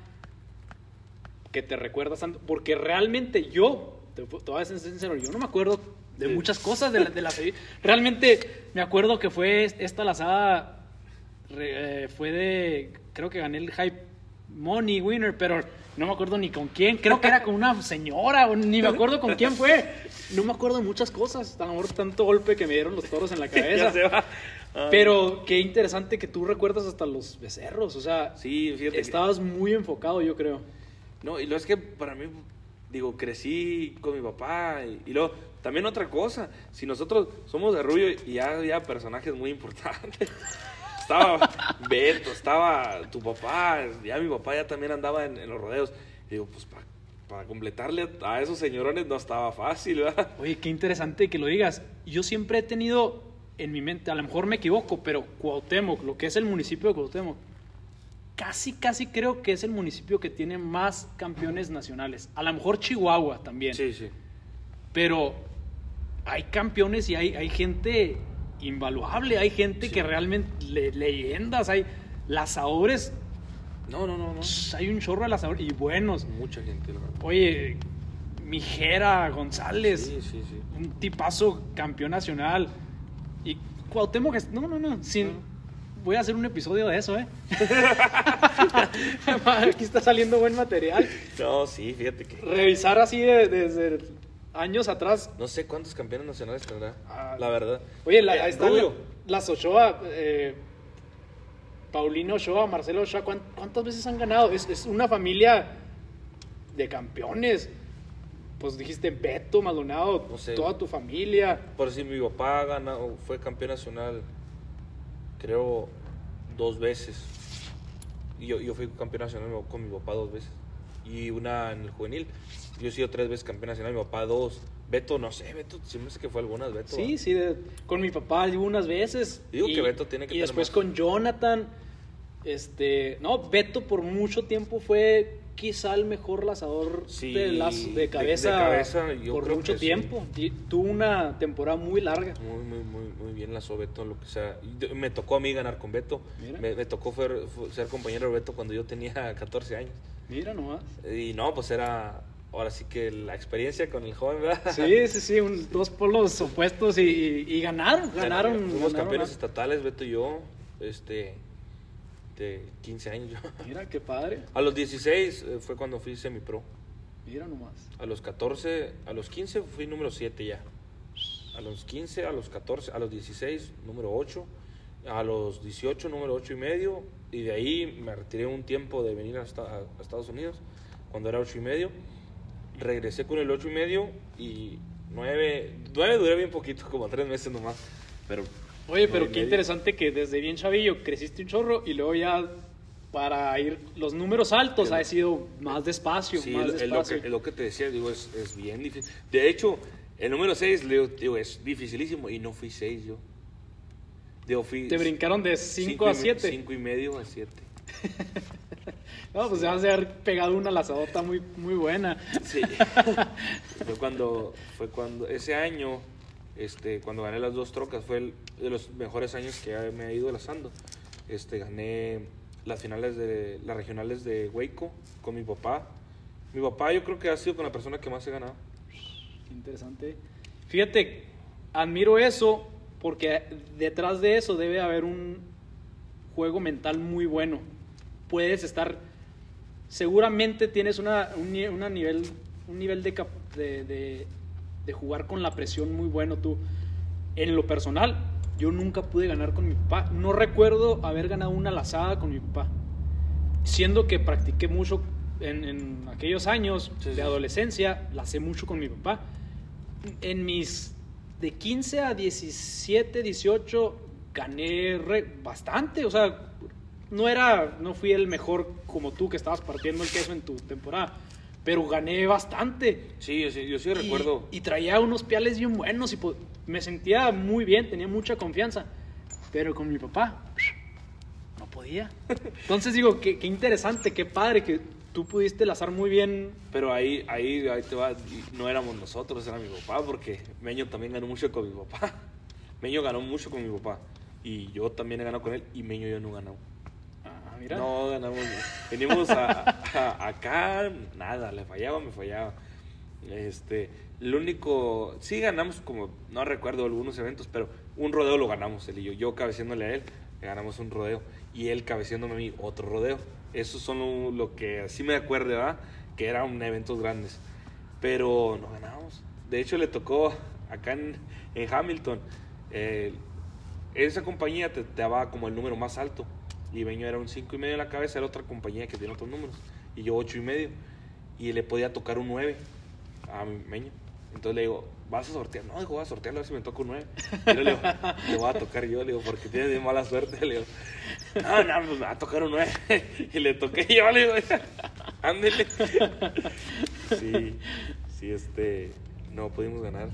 que te recuerdas tanto. Porque realmente yo, te, te voy a ser sincero, yo no me acuerdo de muchas cosas de la, de la serie. Realmente me acuerdo que fue esta lazada, re- eh, fue de, creo que gané el Hype Money Winner, pero no me acuerdo ni con quién. Creo que era con una señora, o ni me acuerdo con quién fue. No me acuerdo de muchas cosas. A lo mejor tanto golpe que me dieron los toros en la cabeza. Ay. Pero qué interesante que tú recuerdas hasta los becerros. O sea, Sí, fíjate. que- estabas muy enfocado, yo creo. No, y lo es que para mí, digo, crecí con mi papá y, y luego, también otra cosa, si nosotros somos de Rubio y ya había personajes muy importantes, estaba Beto, estaba tu papá, ya mi papá ya también andaba en, en los rodeos, y digo, pues para para completarle a esos señorones no estaba fácil, ¿verdad? Oye, qué interesante que lo digas. Yo siempre he tenido en mi mente, a lo mejor me equivoco, pero Cuauhtémoc, lo que es el municipio de Cuauhtémoc, casi, casi creo que es el municipio que tiene más campeones nacionales. A lo mejor Chihuahua también. Sí, sí. Pero hay campeones y hay, hay gente invaluable, hay gente Sí. que realmente, le- leyendas, hay lazadores, No, no, no, no. hay un chorro de lazadores y buenos. Mucha gente, la verdad. Oye, Mijera González, Sí, sí, sí. un tipazo campeón nacional. Y Cuauhtémoc, no, no, no, sin, voy a hacer un episodio de eso, ¿eh? Aquí está saliendo buen material. No, sí, fíjate que... Revisar así de- años atrás. No sé cuántos campeones nacionales tendrá, Ah, la verdad. Oye, la- Eh, ahí están la- las Ochoa, eh, Paulino Ochoa, Marcelo Ochoa, ¿cuán- ¿cuántas veces han ganado? Es, es una familia de campeones. Pues dijiste Beto, Maldonado, No sé. toda tu familia. Por decir, mi papá ganó, fue campeón nacional, creo, dos veces. Y yo, yo fui campeón nacional con mi papá dos veces. Y una en el juvenil. Yo he sido tres veces campeón nacional, mi papá dos. Beto, no sé, Beto, siempre sé que fue algunas, Beto. Sí, sí, de- con mi papá unas veces. Digo y, que Beto tiene que Y tener después más. con Jonathan. Este, no, Beto por mucho tiempo fue quizá el mejor lanzador Sí, de, las, de- de de cabeza, yo por creo mucho que tiempo. Tuvo una temporada muy larga. Muy, muy, muy, muy bien lanzó Beto, lo que sea. Me tocó a mí ganar con Beto. Me, me tocó fer- ser compañero de Beto cuando yo tenía 14 años. Mira nomás. Y no, pues era ahora sí que la experiencia con el joven, ¿verdad? Sí, sí, sí, un- dos polos opuestos y, y- y ganaron, ganaron. Fuimos ganaron campeones estatales, Beto y yo, este, de 15 años. Mira, qué padre. A los 16 eh, fue cuando fui semipro. Mira nomás. A los 14, a los 15 fui número 7 ya. A los 15, a los 14, a los 16, número 8. A los 18, número 8 y medio. Y de ahí me retiré un tiempo de venir a, esta- a Estados Unidos, cuando era 8 y medio. Regresé con el 8 y medio y 9, 9 duré bien poquito, como 3 meses nomás. Pero Oye, pero qué medio. interesante que desde bien chavillo creciste un chorro y luego ya para ir los números altos ha sido más despacio, Sí, más es, es lo despacio. que, lo que te decía, digo, es, es bien difícil. De hecho, el número 6, digo, es dificilísimo y no fui 6 yo. Digo, fui Te brincaron de 5 a 7. 5 y medio a 7. No, pues ya has de haber pegado una lazadota muy, muy buena. Sí. fue cuando, fue cuando, ese año, este, cuando gané las dos trocas, fue el, de los mejores años que me he ido lazando. Este, gané las finales de, las regionales de Waco con mi papá. Mi papá yo creo que ha sido con la persona que más he ganado. Interesante. Fíjate, admiro eso porque detrás de eso debe haber un juego mental muy bueno. Puedes estar, seguramente tienes un, nivel, un nivel de, de, de- de jugar con la presión muy bueno tú. En lo personal, yo nunca pude ganar con mi papá. No recuerdo haber ganado una lazada con mi papá. Siendo que practiqué mucho en, en aquellos años Sí, de sí. adolescencia, lacé mucho con mi papá. En mis de 15 a 17, 18 gané re- bastante, o sea, no era no fui el mejor como tú que estabas partiendo el queso en tu temporada, pero gané bastante. Sí, yo sí, yo sí Y- recuerdo. Y, traía unos piales bien buenos y po- me sentía muy bien, tenía mucha confianza. Pero con mi papá, no podía. Entonces digo, qué, qué interesante, qué padre que tú pudiste lazar muy bien. Pero ahí, ahí, ahí te va, no éramos nosotros, era mi papá, porque Meño también ganó mucho con mi papá. Meño ganó mucho con mi papá. Y yo también he ganado con él, y Meño yo no ganamos. No ganamos. Venimos a, a- acá, nada, le fallaba, me fallaba. Este, el único, sí ganamos como, no recuerdo algunos eventos, pero un rodeo lo ganamos él y yo. Yo cabeceándole a él, ganamos un rodeo. Y él cabeceándome a mí, otro rodeo. Esos son lo, lo que así me acuerdo, ¿verdad? Que eran eventos grandes. Pero no ganamos. De hecho, le tocó acá en, en Hamilton. eh, esa compañía te, te daba como el número más alto. Y Meño era un 5 y medio en la cabeza, era otra compañía que tiene otros números. Y yo 8 y medio. Y le podía tocar un 9 a mi Meño. Entonces le digo, ¿vas a sortear? No, digo, voy a sortear a ver si me toca un 9. Y yo le digo, le voy a tocar yo, le digo, porque tienes de mala suerte. Le digo, no, no, pues me va a tocar un 9. Y le toqué yo, le digo, ándele. Sí, sí, este, no pudimos ganar.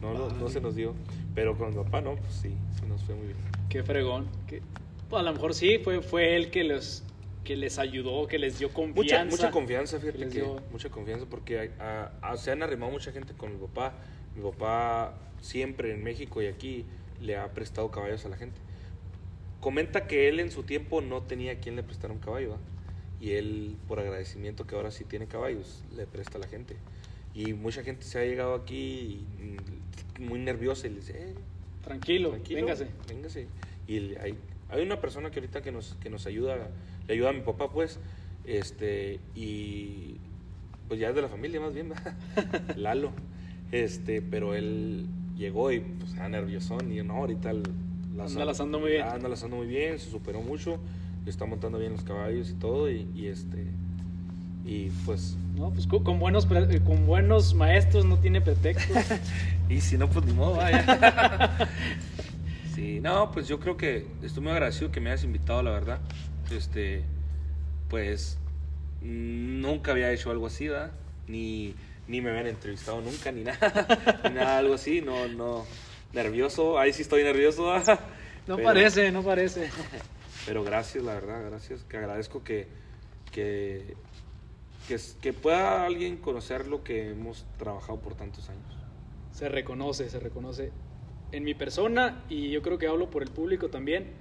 No, no, no se nos dio. Pero con mi papá, no, pues sí, se nos fue muy bien. Qué fregón. qué- Pues a lo mejor sí, fue, fue él que les, que les ayudó, que les dio Mucha, confianza. mucha confianza, fíjate que dio- mucha confianza porque a- a- se han arrimado mucha gente con mi papá. Mi papá siempre en México y aquí le ha prestado caballos a la gente. Comenta que él en su tiempo no tenía quien le prestara un caballo, ¿va? y él por agradecimiento que ahora sí tiene caballos le presta a la gente. Y mucha gente se ha llegado aquí mm, muy nerviosa y le dice, "Eh, Tranquilo, Tranquilo, véngase. Véngase. Y hay, hay una persona que ahorita que nos, que nos ayuda, le ayuda a mi papá, pues, este, y pues ya es de la familia más bien. Lalo. Este, pero él llegó y pues era nerviosón y no, ahorita el- Anda lazando muy bien. Anda lazando muy bien, se superó mucho, le está montando bien los caballos y todo, y, y este, y pues, No, pues con, buenos, eh, con buenos maestros no tiene pretexto. Y si no, pues ni modo, vaya. sí, no, pues yo creo que estoy muy agradecido que me hayas invitado, la verdad. Este, pues nunca había hecho algo así, ¿verdad? Ni, ni me habían entrevistado nunca, ni nada, ni nada, algo así, no, no, nervioso, ahí sí estoy nervioso, ¿verdad? No Pero- parece, no parece. pero gracias, la verdad, gracias. Que agradezco que, que, que, que pueda alguien conocer lo que hemos trabajado por tantos años. Se reconoce, se reconoce. En mi persona, y yo creo que hablo por el público también,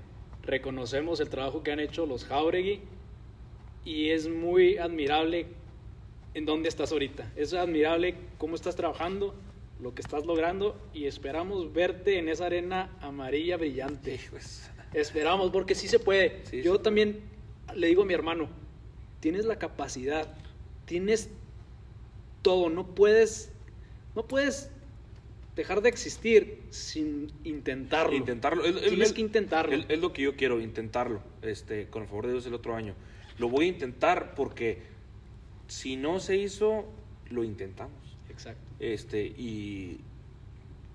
reconocemos el trabajo que han hecho los Jauregui y es muy admirable en dónde estás ahorita. Es admirable cómo estás trabajando, lo que estás logrando y esperamos verte en esa arena amarilla brillante. Esperamos, porque sí se puede. Sí, Yo se también le digo a mi hermano, tienes la capacidad, tienes todo, no puedes, no puedes dejar de existir sin intentarlo. Intentarlo. Es, es- Tienes es- que intentarlo. Es, lo que yo quiero, intentarlo. Este, con el favor de Dios el otro año. Lo voy a intentar porque si no se hizo, lo intentamos. Exacto. Este, y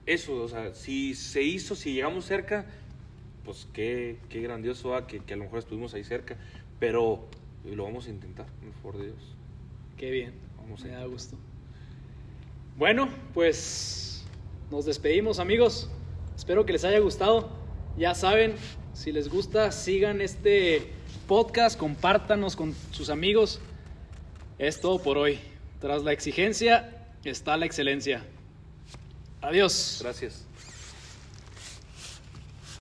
eso, o sea, si se hizo, si llegamos cerca, pues qué, qué grandioso ah, que, que a lo mejor estuvimos ahí cerca. Pero lo vamos a intentar, con el favor de Dios. Qué bien. Vamos Me da gusto. Bueno, pues nos despedimos, amigos. Espero que les haya gustado. Ya saben, si les gusta, sigan este podcast, compártanos con sus amigos. Es todo por hoy. Tras la exigencia está la excelencia. Adiós. Gracias.